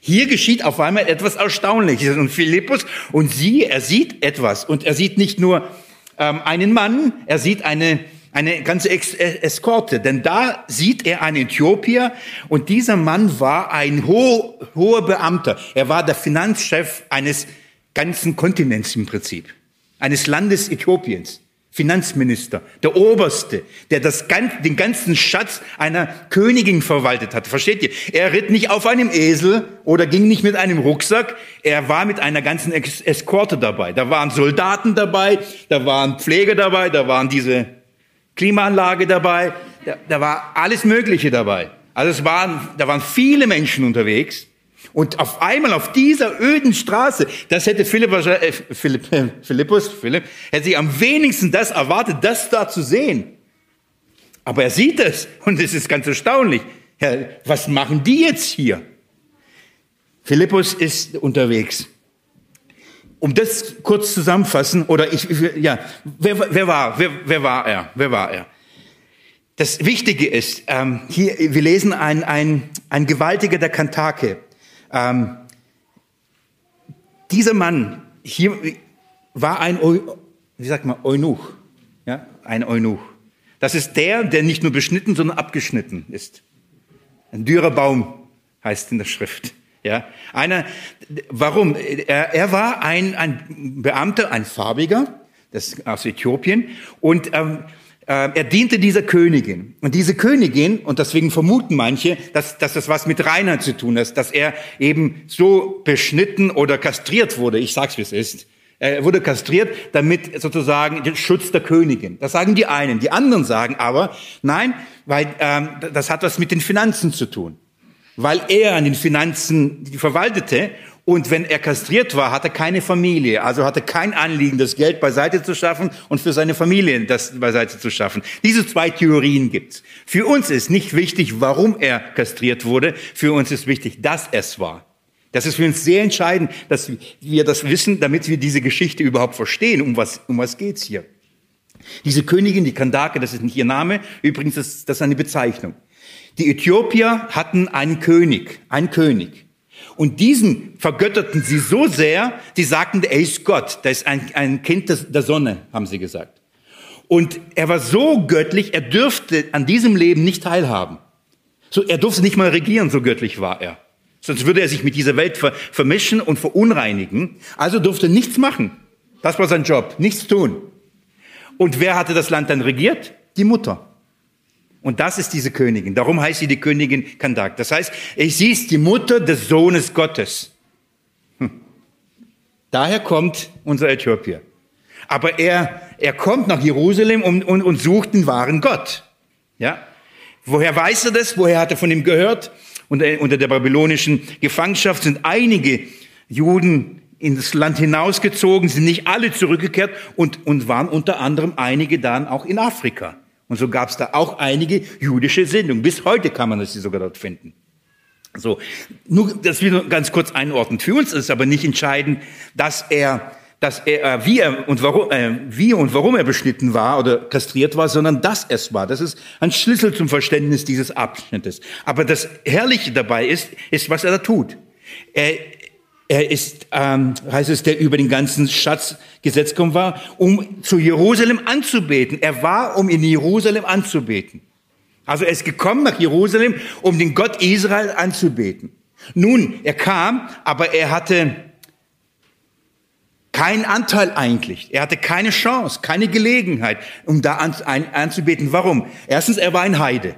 Hier geschieht auf einmal etwas Erstaunliches. Und Philippus, und sie, er sieht etwas. Und er sieht nicht nur ähm, einen Mann, er sieht eine, eine ganze Ex äh, Eskorte. Denn da sieht er einen Äthiopier und dieser Mann war ein ho hoher Beamter. Er war der Finanzchef eines ganzen Kontinents im Prinzip, eines Landes Äthiopiens. Finanzminister, der Oberste, der das, den ganzen Schatz einer Königin verwaltet hat. Versteht ihr? Er ritt nicht auf einem Esel oder ging nicht mit einem Rucksack. Er war mit einer ganzen Eskorte dabei. Da waren Soldaten dabei, da waren Pfleger dabei, da waren diese Klimaanlage dabei, da, da war alles Mögliche dabei. Also es waren, da waren viele Menschen unterwegs. Und auf einmal auf dieser öden Straße, das hätte Philipp, äh, Philipp, äh, Philippus, Philipp, hätte sich am wenigsten das erwartet, das da zu sehen. Aber er sieht es und es ist ganz erstaunlich. Herr, was machen die jetzt hier? Philippus ist unterwegs. Um das kurz zusammenfassen, oder ich, ja, wer, wer war, wer, wer war er? Wer war er? Das Wichtige ist, ähm, hier, wir lesen ein, ein, ein Gewaltiger der Kantake. Ähm, dieser Mann hier war ein, wie sagt man, Eunuch. Ja, ein Eunuch. Das ist der, der nicht nur beschnitten, sondern abgeschnitten ist. Ein dürrer Baum heißt in der Schrift. Ja, einer, warum? Er, er war ein, ein Beamter, ein Farbiger, das aus Äthiopien, und ähm, äh, er diente dieser Königin. Und diese Königin, und deswegen vermuten manche, dass, dass das was mit Reinheit zu tun hat, dass er eben so beschnitten oder kastriert wurde. Ich sag's, wie es ist. Er wurde kastriert, damit sozusagen den Schutz der Königin. Das sagen die einen. Die anderen sagen aber, nein, weil ähm, das hat was mit den Finanzen zu tun. Weil er an den Finanzen verwaltete und wenn er kastriert war, hatte er keine Familie, also hatte kein Anliegen, das Geld beiseite zu schaffen und für seine Familie das beiseite zu schaffen. Diese zwei Theorien gibt's. Für uns ist nicht wichtig, warum er kastriert wurde. Für uns ist wichtig, dass es war. Das ist für uns sehr entscheidend, dass wir das wissen, damit wir diese Geschichte überhaupt verstehen. Um was, um was geht's hier? Diese Königin, die Kandake, das ist nicht ihr Name. Übrigens, das, das ist eine Bezeichnung. Die Äthiopier hatten einen König, einen König. Und diesen vergötterten sie so sehr, sie sagten, er ist Gott, der ist ein, ein Kind der Sonne, haben sie gesagt. Und er war so göttlich, er dürfte an diesem Leben nicht teilhaben. So, er durfte nicht mal regieren, so göttlich war er. Sonst würde er sich mit dieser Welt ver vermischen und verunreinigen. Also durfte nichts machen. Das war sein Job, nichts tun. Und wer hatte das Land dann regiert? Die Mutter. Und das ist diese Königin. Darum heißt sie die Königin Kandak. Das heißt, sie ist die Mutter des Sohnes Gottes. Hm. Daher kommt unser Äthiopier. Aber er, er kommt nach Jerusalem und, und, und sucht den wahren Gott. Ja? Woher weiß er das? Woher hat er von ihm gehört? Unter, unter der babylonischen Gefangenschaft sind einige Juden ins Land hinausgezogen, sind nicht alle zurückgekehrt und, und waren unter anderem einige dann auch in Afrika. Und so gab es da auch einige jüdische Sendungen. Bis heute kann man das sogar dort finden. So, nur das will ganz kurz einordnen. Für uns ist aber nicht entscheidend, dass er, dass er, äh, wie er und warum, äh, wie und warum er beschnitten war oder kastriert war, sondern dass es war. Das ist ein Schlüssel zum Verständnis dieses Abschnittes. Aber das Herrliche dabei ist, ist, was er da tut. Er, er ist, ähm, heißt es, der über den ganzen Schatz gesetzt gekommen war, um zu Jerusalem anzubeten. Er war, um in Jerusalem anzubeten. Also er ist gekommen nach Jerusalem, um den Gott Israel anzubeten. Nun, er kam, aber er hatte keinen Anteil eigentlich. Er hatte keine Chance, keine Gelegenheit, um da an, ein, anzubeten. Warum? Erstens, er war ein Heide.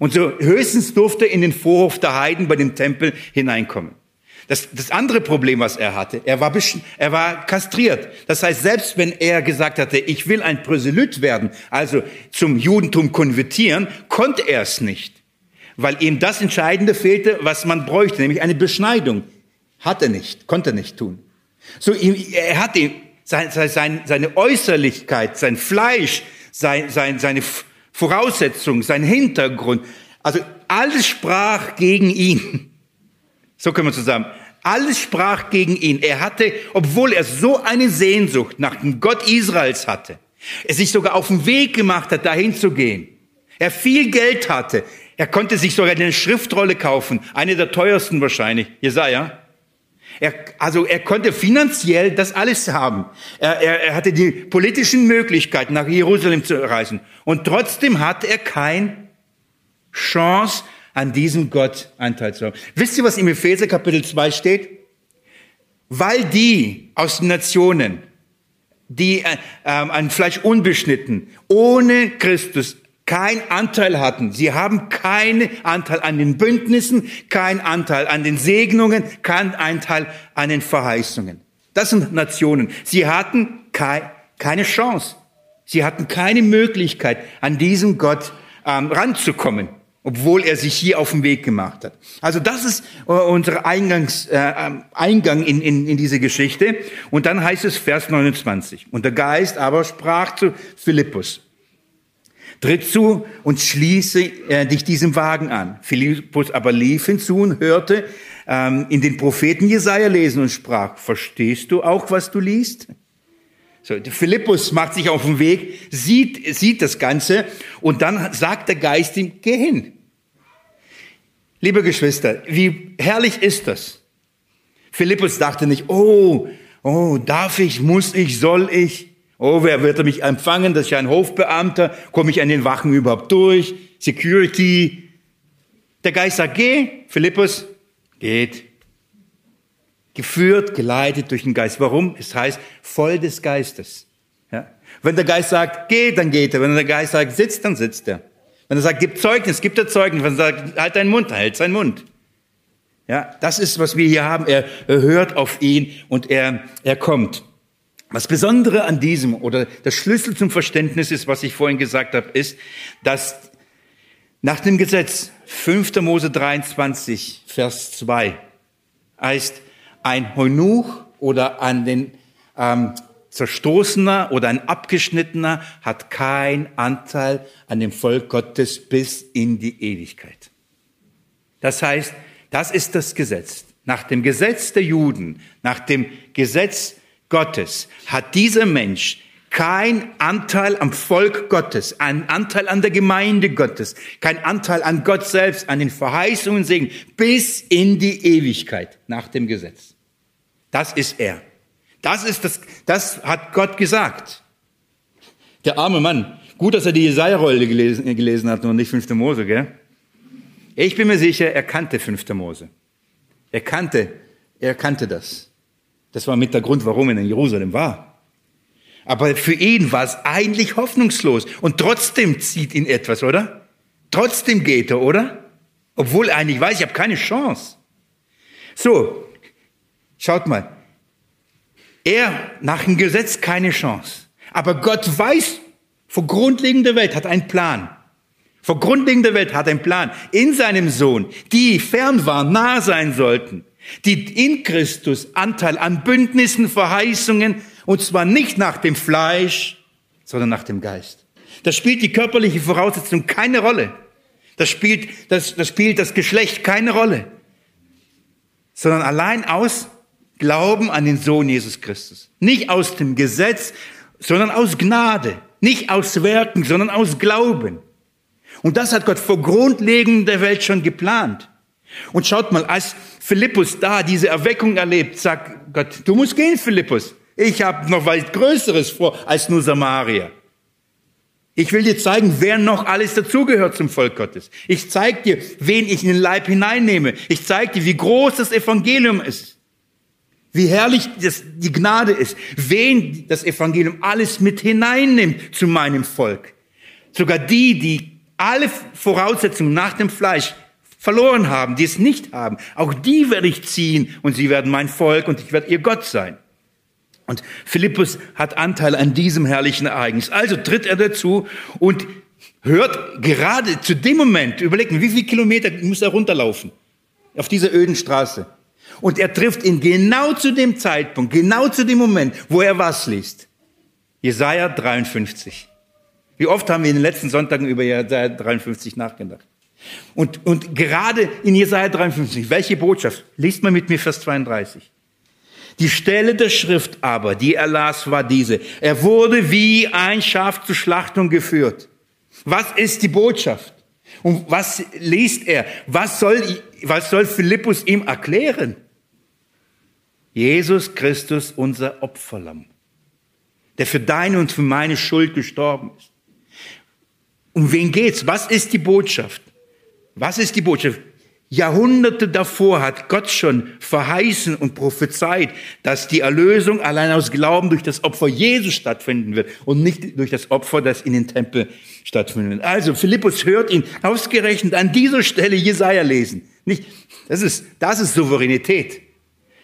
Und so höchstens durfte er in den Vorhof der Heiden bei dem Tempel hineinkommen. Das, das andere Problem, was er hatte, er war, er war kastriert. Das heißt, selbst wenn er gesagt hatte, ich will ein Proselyt werden, also zum Judentum konvertieren, konnte er es nicht. Weil ihm das Entscheidende fehlte, was man bräuchte, nämlich eine Beschneidung. Hat er nicht, konnte er nicht tun. So, er hatte seine, seine Äußerlichkeit, sein Fleisch, sein, sein, seine Voraussetzungen, sein Hintergrund. Also alles sprach gegen ihn. So können wir zusammen. Alles sprach gegen ihn. Er hatte, obwohl er so eine Sehnsucht nach dem Gott Israels hatte, er sich sogar auf den Weg gemacht hat, dahin zu gehen. Er viel Geld hatte. Er konnte sich sogar eine Schriftrolle kaufen, eine der teuersten wahrscheinlich, Jesaja. Er, also er konnte finanziell das alles haben. Er, er, er hatte die politischen Möglichkeiten, nach Jerusalem zu reisen. Und trotzdem hatte er keine Chance, an diesem Gott Anteil zu haben. Wisst ihr, was im Epheser Kapitel 2 steht? Weil die aus den Nationen, die äh, an Fleisch unbeschnitten, ohne Christus keinen Anteil hatten. Sie haben keinen Anteil an den Bündnissen, keinen Anteil an den Segnungen, keinen Anteil an den Verheißungen. Das sind Nationen. Sie hatten keine Chance. Sie hatten keine Möglichkeit, an diesen Gott ähm, ranzukommen obwohl er sich hier auf den Weg gemacht hat. Also das ist äh, unser Eingangs, äh, ähm, Eingang in, in, in diese Geschichte. Und dann heißt es Vers 29. Und der Geist aber sprach zu Philippus, tritt zu und schließe äh, dich diesem Wagen an. Philippus aber lief hinzu und hörte ähm, in den Propheten Jesaja lesen und sprach, verstehst du auch, was du liest? So, Philippus macht sich auf den Weg, sieht, sieht das Ganze und dann sagt der Geist ihm, geh hin. Liebe Geschwister, wie herrlich ist das? Philippus dachte nicht, oh, oh, darf ich, muss ich, soll ich? Oh, wer wird mich empfangen? Das ist ja ein Hofbeamter. Komme ich an den Wachen überhaupt durch? Security. Der Geist sagt, geh. Philippus, geht geführt, geleitet durch den Geist. Warum? Es heißt voll des Geistes. Ja? Wenn der Geist sagt, geh, dann geht er. Wenn der Geist sagt, sitz, dann sitzt er. Wenn er sagt, gib Zeugnis, gibt er Zeugnis. Wenn er sagt, halt deinen Mund, halt seinen Mund. Ja, das ist, was wir hier haben. Er, er hört auf ihn und er, er kommt. Was Besondere an diesem oder der Schlüssel zum Verständnis ist, was ich vorhin gesagt habe, ist, dass nach dem Gesetz 5. Mose 23, Vers 2 heißt, ein Heunuch oder an den ähm, Zerstoßener oder ein Abgeschnittener hat keinen Anteil an dem Volk Gottes bis in die Ewigkeit. Das heißt, das ist das Gesetz. Nach dem Gesetz der Juden, nach dem Gesetz Gottes hat dieser Mensch kein Anteil am Volk Gottes, ein Anteil an der Gemeinde Gottes, kein Anteil an Gott selbst, an den Verheißungen Segen, bis in die Ewigkeit nach dem Gesetz. Das ist er. Das ist das, das hat Gott gesagt. Der arme Mann. Gut, dass er die Jesaja-Rolle gelesen, gelesen hat und nicht 5. Mose, gell? Ich bin mir sicher, er kannte 5. Mose. Er kannte, er kannte das. Das war mit der Grund, warum er in Jerusalem war. Aber für ihn war es eigentlich hoffnungslos. Und trotzdem zieht ihn etwas, oder? Trotzdem geht er, oder? Obwohl eigentlich weiß, ich habe keine Chance. So, schaut mal. Er nach dem Gesetz keine Chance. Aber Gott weiß, vor grundlegender Welt hat einen Plan. Vor grundlegender Welt hat einen Plan in seinem Sohn, die fern waren, nah sein sollten, die in Christus Anteil an Bündnissen, Verheißungen und zwar nicht nach dem Fleisch, sondern nach dem Geist. Das spielt die körperliche Voraussetzung keine Rolle. Das spielt das, das spielt das Geschlecht keine Rolle. Sondern allein aus Glauben an den Sohn Jesus Christus. Nicht aus dem Gesetz, sondern aus Gnade. Nicht aus Werken, sondern aus Glauben. Und das hat Gott vor Grundlegung der Welt schon geplant. Und schaut mal, als Philippus da diese Erweckung erlebt, sagt Gott, du musst gehen, Philippus. Ich habe noch weit Größeres vor als nur Samaria. Ich will dir zeigen, wer noch alles dazugehört zum Volk Gottes. Ich zeige dir, wen ich in den Leib hineinnehme. Ich zeige dir, wie groß das Evangelium ist. Wie herrlich das, die Gnade ist, wen das Evangelium alles mit hineinnimmt zu meinem Volk. Sogar die, die alle Voraussetzungen nach dem Fleisch verloren haben, die es nicht haben, auch die werde ich ziehen und sie werden mein Volk und ich werde ihr Gott sein. Und Philippus hat Anteil an diesem herrlichen Ereignis. Also tritt er dazu und hört gerade zu dem Moment, überlegen, wie viele Kilometer muss er runterlaufen auf dieser öden Straße. Und er trifft ihn genau zu dem Zeitpunkt, genau zu dem Moment, wo er was liest. Jesaja 53. Wie oft haben wir in den letzten Sonntagen über Jesaja 53 nachgedacht? Und, und gerade in Jesaja 53, welche Botschaft? Liest mal mit mir Vers 32. Die Stelle der Schrift aber, die er las, war diese. Er wurde wie ein Schaf zur Schlachtung geführt. Was ist die Botschaft? Und was liest er? Was soll, was soll Philippus ihm erklären? Jesus Christus, unser Opferlamm, der für deine und für meine Schuld gestorben ist. Um wen geht's? Was ist die Botschaft? Was ist die Botschaft? Jahrhunderte davor hat Gott schon verheißen und prophezeit, dass die Erlösung allein aus Glauben durch das Opfer Jesus stattfinden wird und nicht durch das Opfer, das in den Tempel stattfinden wird. Also Philippus hört ihn ausgerechnet an dieser Stelle Jesaja lesen. Nicht, das ist, das ist Souveränität.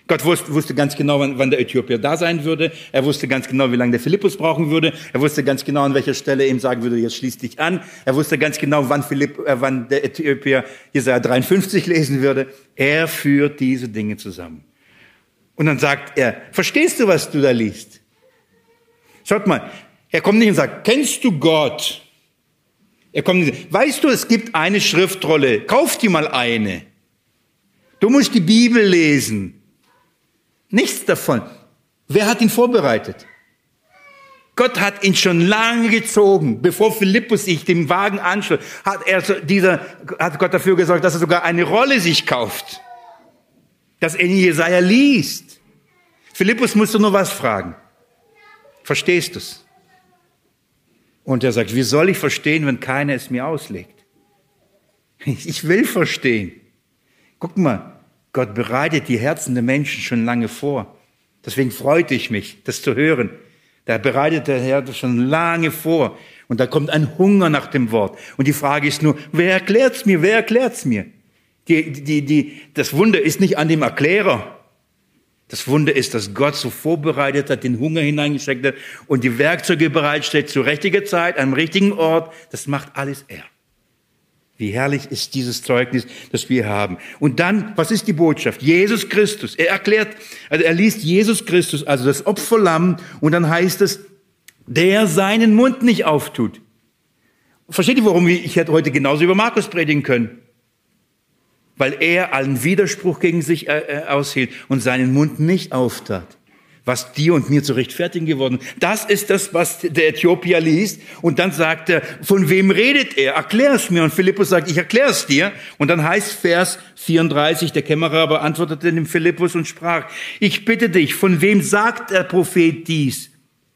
Gott wusste, ganz genau, wann, wann der Äthiopier da sein würde. Er wusste ganz genau, wie lange der Philippus brauchen würde. Er wusste ganz genau, an welcher Stelle er ihm sagen würde, jetzt schließ dich an. Er wusste ganz genau, wann, Philipp, äh, wann der Äthiopier Jesaja 53 lesen würde. Er führt diese Dinge zusammen. Und dann sagt er, verstehst du, was du da liest? Schaut mal, er kommt nicht und sagt, kennst du Gott? Er kommt nicht, weißt du, es gibt eine Schriftrolle, kauf dir mal eine. Du musst die Bibel lesen. Nichts davon. Wer hat ihn vorbereitet? Gott hat ihn schon lange gezogen, bevor Philippus sich dem Wagen anschloss, hat er dieser, hat Gott dafür gesorgt, dass er sogar eine Rolle sich kauft, dass er in Jesaja liest. Philippus musste nur was fragen. Verstehst du's? Und er sagt, wie soll ich verstehen, wenn keiner es mir auslegt? Ich will verstehen. Guck mal, Gott bereitet die Herzen der Menschen schon lange vor. Deswegen freute ich mich, das zu hören. Da bereitet der Herr das schon lange vor. Und da kommt ein Hunger nach dem Wort. Und die Frage ist nur, wer erklärt's mir? Wer erklärt's mir? Die, die, die, das Wunder ist nicht an dem Erklärer. Das Wunder ist, dass Gott so vorbereitet hat, den Hunger hineingesteckt hat und die Werkzeuge bereitstellt zur richtigen Zeit, am richtigen Ort. Das macht alles er. Wie herrlich ist dieses Zeugnis, das wir haben. Und dann, was ist die Botschaft? Jesus Christus. Er erklärt, also er liest Jesus Christus, also das Opferlamm, und dann heißt es, der seinen Mund nicht auftut. Versteht ihr, warum ich hätte heute genauso über Markus predigen können? Weil er allen Widerspruch gegen sich äh, äh, aushielt und seinen Mund nicht auftat was dir und mir zu rechtfertigen geworden. Das ist das, was der Äthiopier liest. Und dann sagt er, von wem redet er? Erklär es mir. Und Philippus sagt, ich erkläre es dir. Und dann heißt Vers 34, der Kämmerer beantwortete dem Philippus und sprach, ich bitte dich, von wem sagt der Prophet dies?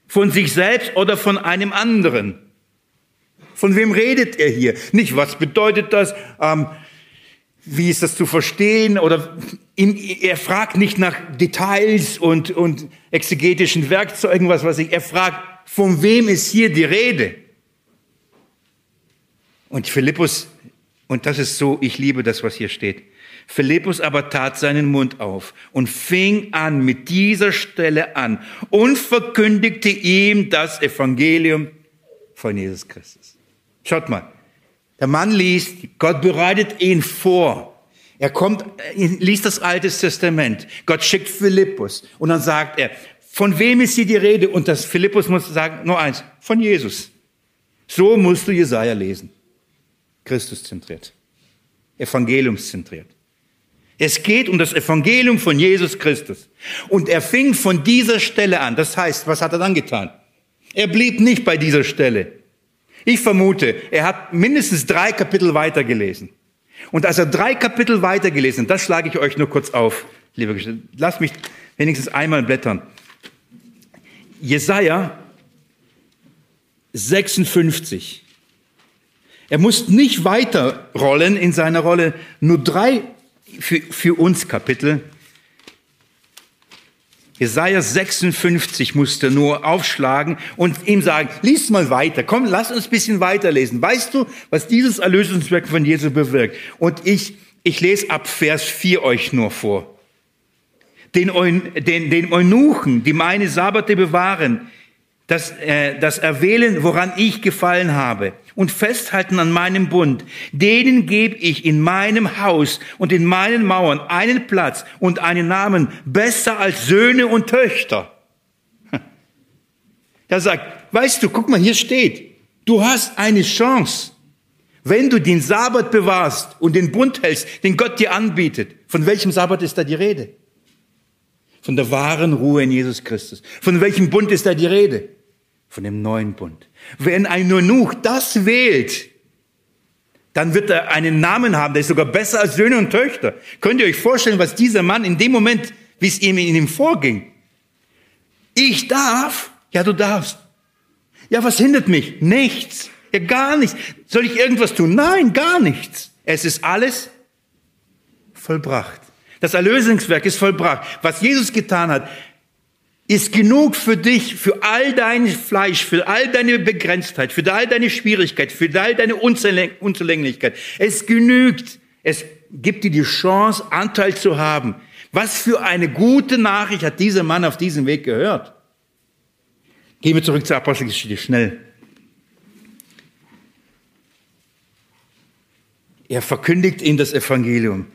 Von sich selbst oder von einem anderen? Von wem redet er hier? Nicht, was bedeutet das? Ähm, wie ist das zu verstehen? Oder er fragt nicht nach Details und, und exegetischen Werkzeugen, was weiß ich. Er fragt, von wem ist hier die Rede? Und Philippus, und das ist so, ich liebe das, was hier steht. Philippus aber tat seinen Mund auf und fing an mit dieser Stelle an und verkündigte ihm das Evangelium von Jesus Christus. Schaut mal, der Mann liest, Gott bereitet ihn vor. Er kommt, liest das Alte Testament. Gott schickt Philippus und dann sagt er, von wem ist hier die Rede? Und das Philippus muss sagen, nur eins, von Jesus. So musst du Jesaja lesen. Christus zentriert. Evangeliumszentriert. Es geht um das Evangelium von Jesus Christus. Und er fing von dieser Stelle an. Das heißt, was hat er dann getan? Er blieb nicht bei dieser Stelle. Ich vermute, er hat mindestens drei Kapitel weitergelesen. Und als er drei Kapitel weitergelesen hat, das schlage ich euch nur kurz auf, liebe Geschwister, lasst mich wenigstens einmal blättern. Jesaja 56. Er muss nicht weiter rollen in seiner Rolle, nur drei für, für uns Kapitel. Jesaja 56 musste nur aufschlagen und ihm sagen, lies mal weiter, komm, lass uns ein bisschen weiterlesen. Weißt du, was dieses Erlösungswerk von Jesu bewirkt? Und ich, ich lese ab Vers 4 euch nur vor. Den, den, den Eunuchen, die meine Sabbate bewahren, das, äh, das erwählen, woran ich gefallen habe und festhalten an meinem Bund, denen gebe ich in meinem Haus und in meinen Mauern einen Platz und einen Namen besser als Söhne und Töchter. Er sagt, weißt du, guck mal, hier steht, du hast eine Chance, wenn du den Sabbat bewahrst und den Bund hältst, den Gott dir anbietet. Von welchem Sabbat ist da die Rede? Von der wahren Ruhe in Jesus Christus. Von welchem Bund ist da die Rede? Von dem neuen Bund. Wenn ein Nunuch das wählt, dann wird er einen Namen haben, der ist sogar besser als Söhne und Töchter. Könnt ihr euch vorstellen, was dieser Mann in dem Moment, wie es ihm in ihm vorging? Ich darf? Ja, du darfst. Ja, was hindert mich? Nichts. Ja, gar nichts. Soll ich irgendwas tun? Nein, gar nichts. Es ist alles vollbracht. Das Erlösungswerk ist vollbracht. Was Jesus getan hat, ist genug für dich, für all dein Fleisch, für all deine Begrenztheit, für all deine Schwierigkeit, für all deine Unzulänglichkeit. Es genügt. Es gibt dir die Chance, Anteil zu haben. Was für eine gute Nachricht hat dieser Mann auf diesem Weg gehört? Gehen wir zurück zur Apostelgeschichte, schnell. Er verkündigt ihm das Evangelium.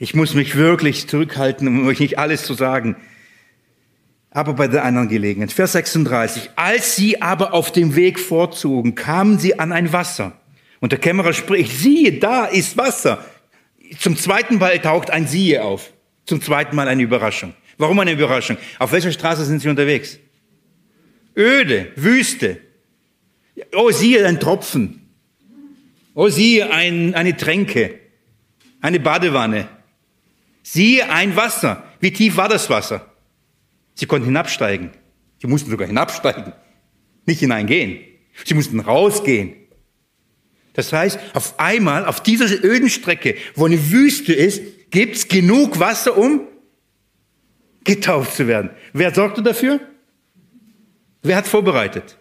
Ich muss mich wirklich zurückhalten, um euch nicht alles zu sagen aber bei der anderen Gelegenheit. Vers 36. Als sie aber auf dem Weg vorzogen, kamen sie an ein Wasser. Und der Kämmerer spricht, siehe, da ist Wasser. Zum zweiten Mal taucht ein Siehe auf. Zum zweiten Mal eine Überraschung. Warum eine Überraschung? Auf welcher Straße sind sie unterwegs? Öde, Wüste. Oh, siehe, ein Tropfen. Oh, siehe, ein, eine Tränke. Eine Badewanne. Siehe, ein Wasser. Wie tief war das Wasser? Sie konnten hinabsteigen. Sie mussten sogar hinabsteigen, nicht hineingehen. Sie mussten rausgehen. Das heißt, auf einmal, auf dieser öden Strecke, wo eine Wüste ist, gibt's genug Wasser, um getauft zu werden. Wer sorgte dafür? Wer hat vorbereitet?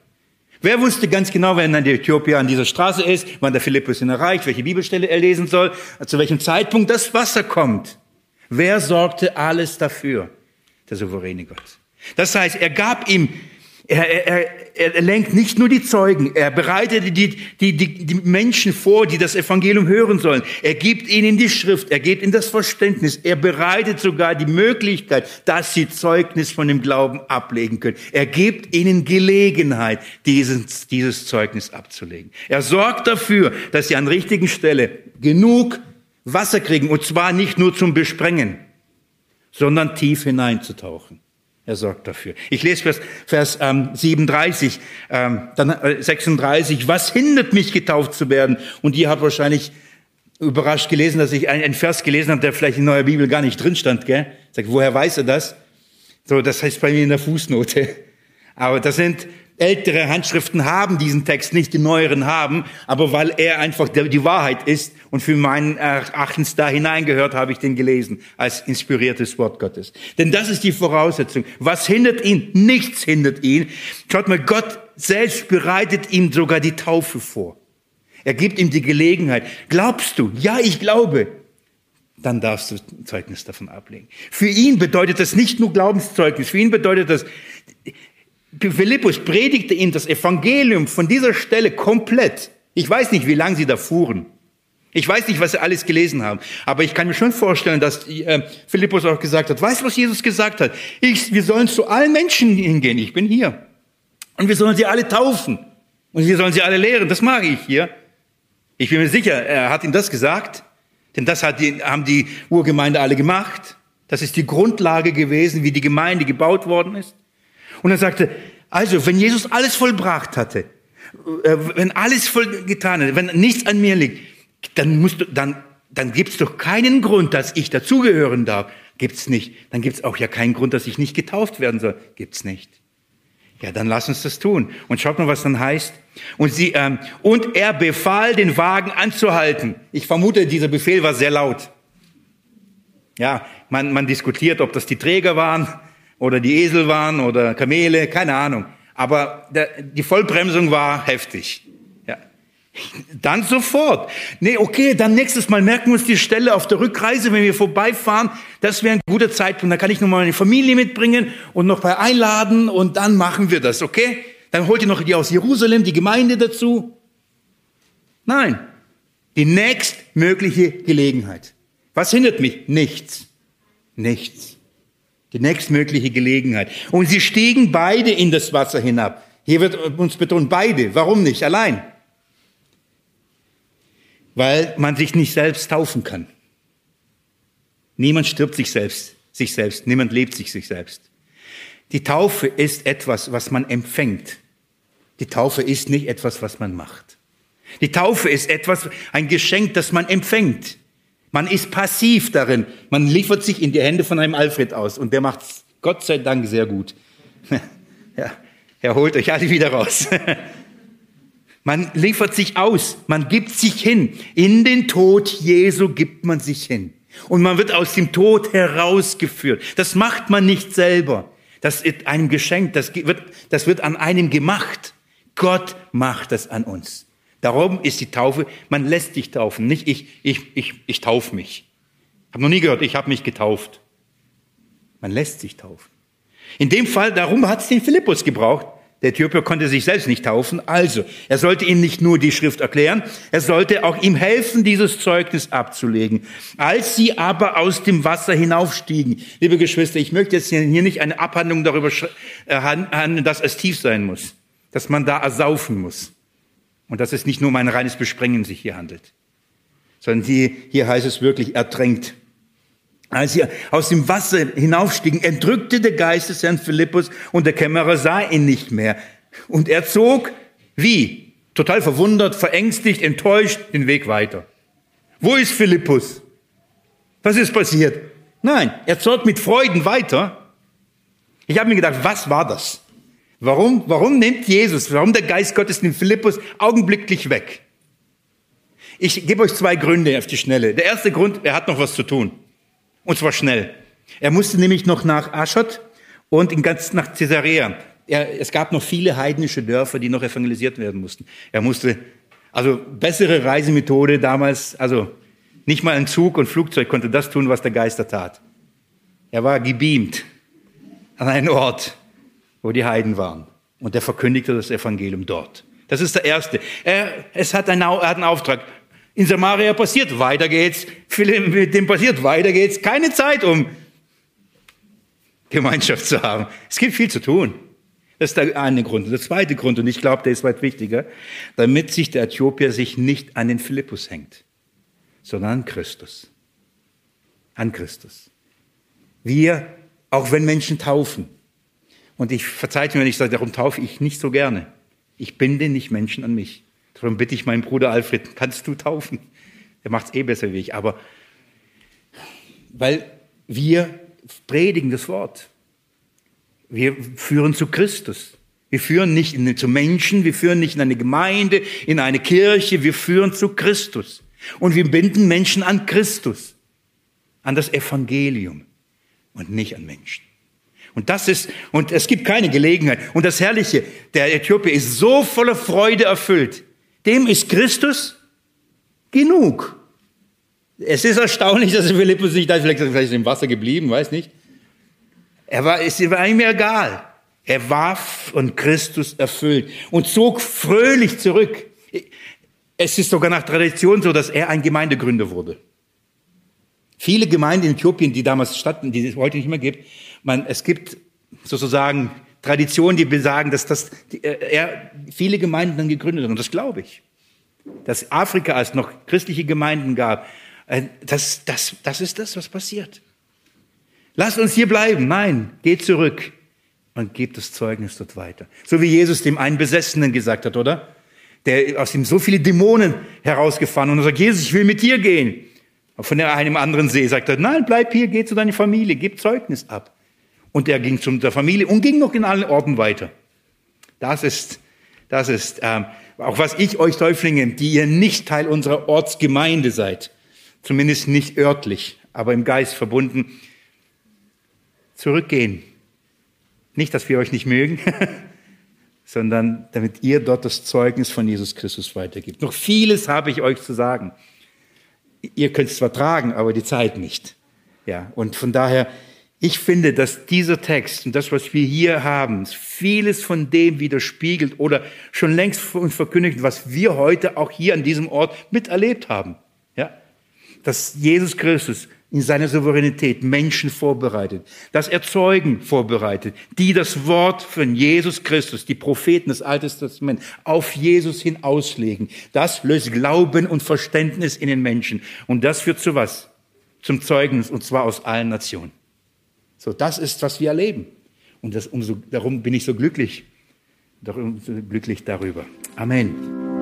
Wer wusste ganz genau, wenn ein Äthiopier an dieser Straße ist, wann der Philippus ihn erreicht, welche Bibelstelle er lesen soll, zu welchem Zeitpunkt das Wasser kommt? Wer sorgte alles dafür? Der souveräne Gott. Das heißt, er gab ihm, er, er, er lenkt nicht nur die Zeugen, er bereitete die, die, die, die Menschen vor, die das Evangelium hören sollen. Er gibt ihnen die Schrift, er gibt ihnen das Verständnis, er bereitet sogar die Möglichkeit, dass sie Zeugnis von dem Glauben ablegen können. Er gibt ihnen Gelegenheit, dieses, dieses Zeugnis abzulegen. Er sorgt dafür, dass sie an richtigen Stelle genug Wasser kriegen, und zwar nicht nur zum Besprengen sondern tief hineinzutauchen. Er sorgt dafür. Ich lese Vers, Vers ähm, 37, ähm, dann äh, 36. Was hindert mich, getauft zu werden? Und ihr habt wahrscheinlich überrascht gelesen, dass ich einen Vers gelesen habe, der vielleicht in neuer Bibel gar nicht drin stand. Gell? Sagt, woher weiß er das? So, das heißt bei mir in der Fußnote. Aber das sind ältere Handschriften haben diesen Text nicht, die neueren haben, aber weil er einfach die Wahrheit ist und für meinen Erachtens da hineingehört, habe ich den gelesen als inspiriertes Wort Gottes. Denn das ist die Voraussetzung. Was hindert ihn? Nichts hindert ihn. Schaut mal, Gott selbst bereitet ihm sogar die Taufe vor. Er gibt ihm die Gelegenheit. Glaubst du? Ja, ich glaube. Dann darfst du Zeugnis davon ablegen. Für ihn bedeutet das nicht nur Glaubenszeugnis. Für ihn bedeutet das, Philippus predigte ihm das Evangelium von dieser Stelle komplett. Ich weiß nicht, wie lange sie da fuhren. Ich weiß nicht, was sie alles gelesen haben. Aber ich kann mir schon vorstellen, dass äh, Philippus auch gesagt hat, weißt du, was Jesus gesagt hat? Ich, wir sollen zu allen Menschen hingehen. Ich bin hier. Und wir sollen sie alle taufen. Und wir sollen sie alle lehren. Das mag ich hier. Ich bin mir sicher, er hat ihm das gesagt. Denn das hat die, haben die Urgemeinde alle gemacht. Das ist die Grundlage gewesen, wie die Gemeinde gebaut worden ist. Und er sagte, also, wenn Jesus alles vollbracht hatte, äh, wenn alles voll getan hat, wenn nichts an mir liegt, dann musst du, dann, dann gibt's doch keinen Grund, dass ich dazugehören darf. Gibt's nicht. Dann gibt's auch ja keinen Grund, dass ich nicht getauft werden soll. Gibt's nicht. Ja, dann lass uns das tun. Und schaut mal, was dann heißt. Und sie, ähm, und er befahl, den Wagen anzuhalten. Ich vermute, dieser Befehl war sehr laut. Ja, man, man diskutiert, ob das die Träger waren oder die Esel waren oder Kamele, keine Ahnung. Aber der, die Vollbremsung war heftig. Ja. Dann sofort. Nee, okay, dann nächstes Mal merken wir uns die Stelle auf der Rückreise, wenn wir vorbeifahren. Das wäre ein guter Zeitpunkt. Da kann ich noch mal meine Familie mitbringen und noch bei einladen und dann machen wir das, okay? Dann holt ihr noch die aus Jerusalem, die Gemeinde dazu. Nein, die nächstmögliche Gelegenheit. Was hindert mich? Nichts. Nichts. Die nächstmögliche Gelegenheit. Und sie stiegen beide in das Wasser hinab. Hier wird uns betont, beide. Warum nicht? Allein. Weil man sich nicht selbst taufen kann. Niemand stirbt sich selbst, sich selbst. Niemand lebt sich sich selbst. Die Taufe ist etwas, was man empfängt. Die Taufe ist nicht etwas, was man macht. Die Taufe ist etwas, ein Geschenk, das man empfängt. Man ist passiv darin. Man liefert sich in die Hände von einem Alfred aus und der macht Gott sei Dank sehr gut. ja, er holt euch alle wieder raus. man liefert sich aus, man gibt sich hin. In den Tod Jesu gibt man sich hin. Und man wird aus dem Tod herausgeführt. Das macht man nicht selber. Das ist einem Geschenk, das wird, das wird an einem gemacht. Gott macht das an uns. Darum ist die Taufe, man lässt sich taufen, nicht ich, ich, ich, ich taufe mich. Hab noch nie gehört, ich habe mich getauft. Man lässt sich taufen. In dem Fall, darum hat es den Philippus gebraucht. Der Äthiopier konnte sich selbst nicht taufen. Also, er sollte ihm nicht nur die Schrift erklären, er sollte auch ihm helfen, dieses Zeugnis abzulegen. Als sie aber aus dem Wasser hinaufstiegen, liebe Geschwister, ich möchte jetzt hier nicht eine Abhandlung darüber handeln, dass es tief sein muss, dass man da ersaufen muss. Und dass es nicht nur um ein reines Besprengen sich hier handelt, sondern hier, hier heißt es wirklich ertränkt. Als sie aus dem Wasser hinaufstiegen, entrückte der Geist des Herrn Philippus und der Kämmerer sah ihn nicht mehr. Und er zog, wie? Total verwundert, verängstigt, enttäuscht, den Weg weiter. Wo ist Philippus? Was ist passiert? Nein, er zog mit Freuden weiter. Ich habe mir gedacht, was war das? Warum, warum nimmt Jesus, warum der Geist Gottes den Philippus augenblicklich weg? Ich gebe euch zwei Gründe auf die Schnelle. Der erste Grund, er hat noch was zu tun. Und zwar schnell. Er musste nämlich noch nach Aschot und in ganz nach Caesarea. Er, es gab noch viele heidnische Dörfer, die noch evangelisiert werden mussten. Er musste, also bessere Reisemethode damals, also nicht mal ein Zug und Flugzeug konnte das tun, was der Geister tat. Er war gebeamt an einen Ort, wo die Heiden waren. Und er verkündigte das Evangelium dort. Das ist der erste. Er, es hat einen, er hat einen Auftrag. In Samaria passiert, weiter geht's. Mit dem passiert, weiter geht's. Keine Zeit, um Gemeinschaft zu haben. Es gibt viel zu tun. Das ist der eine Grund. Der zweite Grund, und ich glaube, der ist weit wichtiger, damit sich der Äthiopier sich nicht an den Philippus hängt, sondern an Christus. An Christus. Wir, auch wenn Menschen taufen, und ich verzeiht mir, wenn ich sage, darum taufe ich nicht so gerne. Ich binde nicht Menschen an mich. Darum bitte ich meinen Bruder Alfred, kannst du taufen? Der macht es eh besser wie ich. Aber weil wir predigen das Wort. Wir führen zu Christus. Wir führen nicht in, zu Menschen, wir führen nicht in eine Gemeinde, in eine Kirche, wir führen zu Christus. Und wir binden Menschen an Christus, an das Evangelium und nicht an Menschen. Und das ist, und es gibt keine Gelegenheit. Und das Herrliche, der Äthiopier ist so voller Freude erfüllt. Dem ist Christus genug. Es ist erstaunlich, dass Philippus nicht da ist, vielleicht, ist er im Wasser geblieben, weiß nicht. Er war, es war ihm egal. Er war von Christus erfüllt und zog fröhlich zurück. Es ist sogar nach Tradition so, dass er ein Gemeindegründer wurde. Viele Gemeinden in Äthiopien, die damals standen, die es heute nicht mehr gibt, man, es gibt sozusagen Traditionen, die besagen, dass das, äh, er viele Gemeinden dann gegründet hat. Und das glaube ich. Dass Afrika, als noch christliche Gemeinden gab, äh, das, das, das ist das, was passiert. Lasst uns hier bleiben. Nein, geht zurück und gebt das Zeugnis dort weiter. So wie Jesus dem einen Besessenen gesagt hat, oder? Der aus ihm so viele Dämonen herausgefahren und sagt, Jesus, ich will mit dir gehen. Von einem anderen See sagt er, nein, bleib hier, geh zu deiner Familie, gib Zeugnis ab. Und er ging zu der Familie und ging noch in allen Orten weiter. Das ist, das ist ähm, auch was ich euch Täuflinge, die ihr nicht Teil unserer Ortsgemeinde seid, zumindest nicht örtlich, aber im Geist verbunden, zurückgehen Nicht, dass wir euch nicht mögen, sondern damit ihr dort das Zeugnis von Jesus Christus weitergibt. Noch vieles habe ich euch zu sagen. Ihr könnt es zwar tragen, aber die Zeit nicht. Ja, und von daher, ich finde, dass dieser Text und das, was wir hier haben, vieles von dem widerspiegelt oder schon längst uns verkündigt, was wir heute auch hier an diesem Ort miterlebt haben. Ja, dass Jesus Christus in seiner Souveränität Menschen vorbereitet, dass er Zeugen vorbereitet, die das Wort von Jesus Christus, die Propheten des Alten Testaments, auf Jesus hin auslegen. Das löst Glauben und Verständnis in den Menschen. Und das führt zu was? Zum Zeugnis, und zwar aus allen Nationen. So, das ist, was wir erleben. Und das, umso, darum bin ich so glücklich, darum so glücklich darüber. Amen.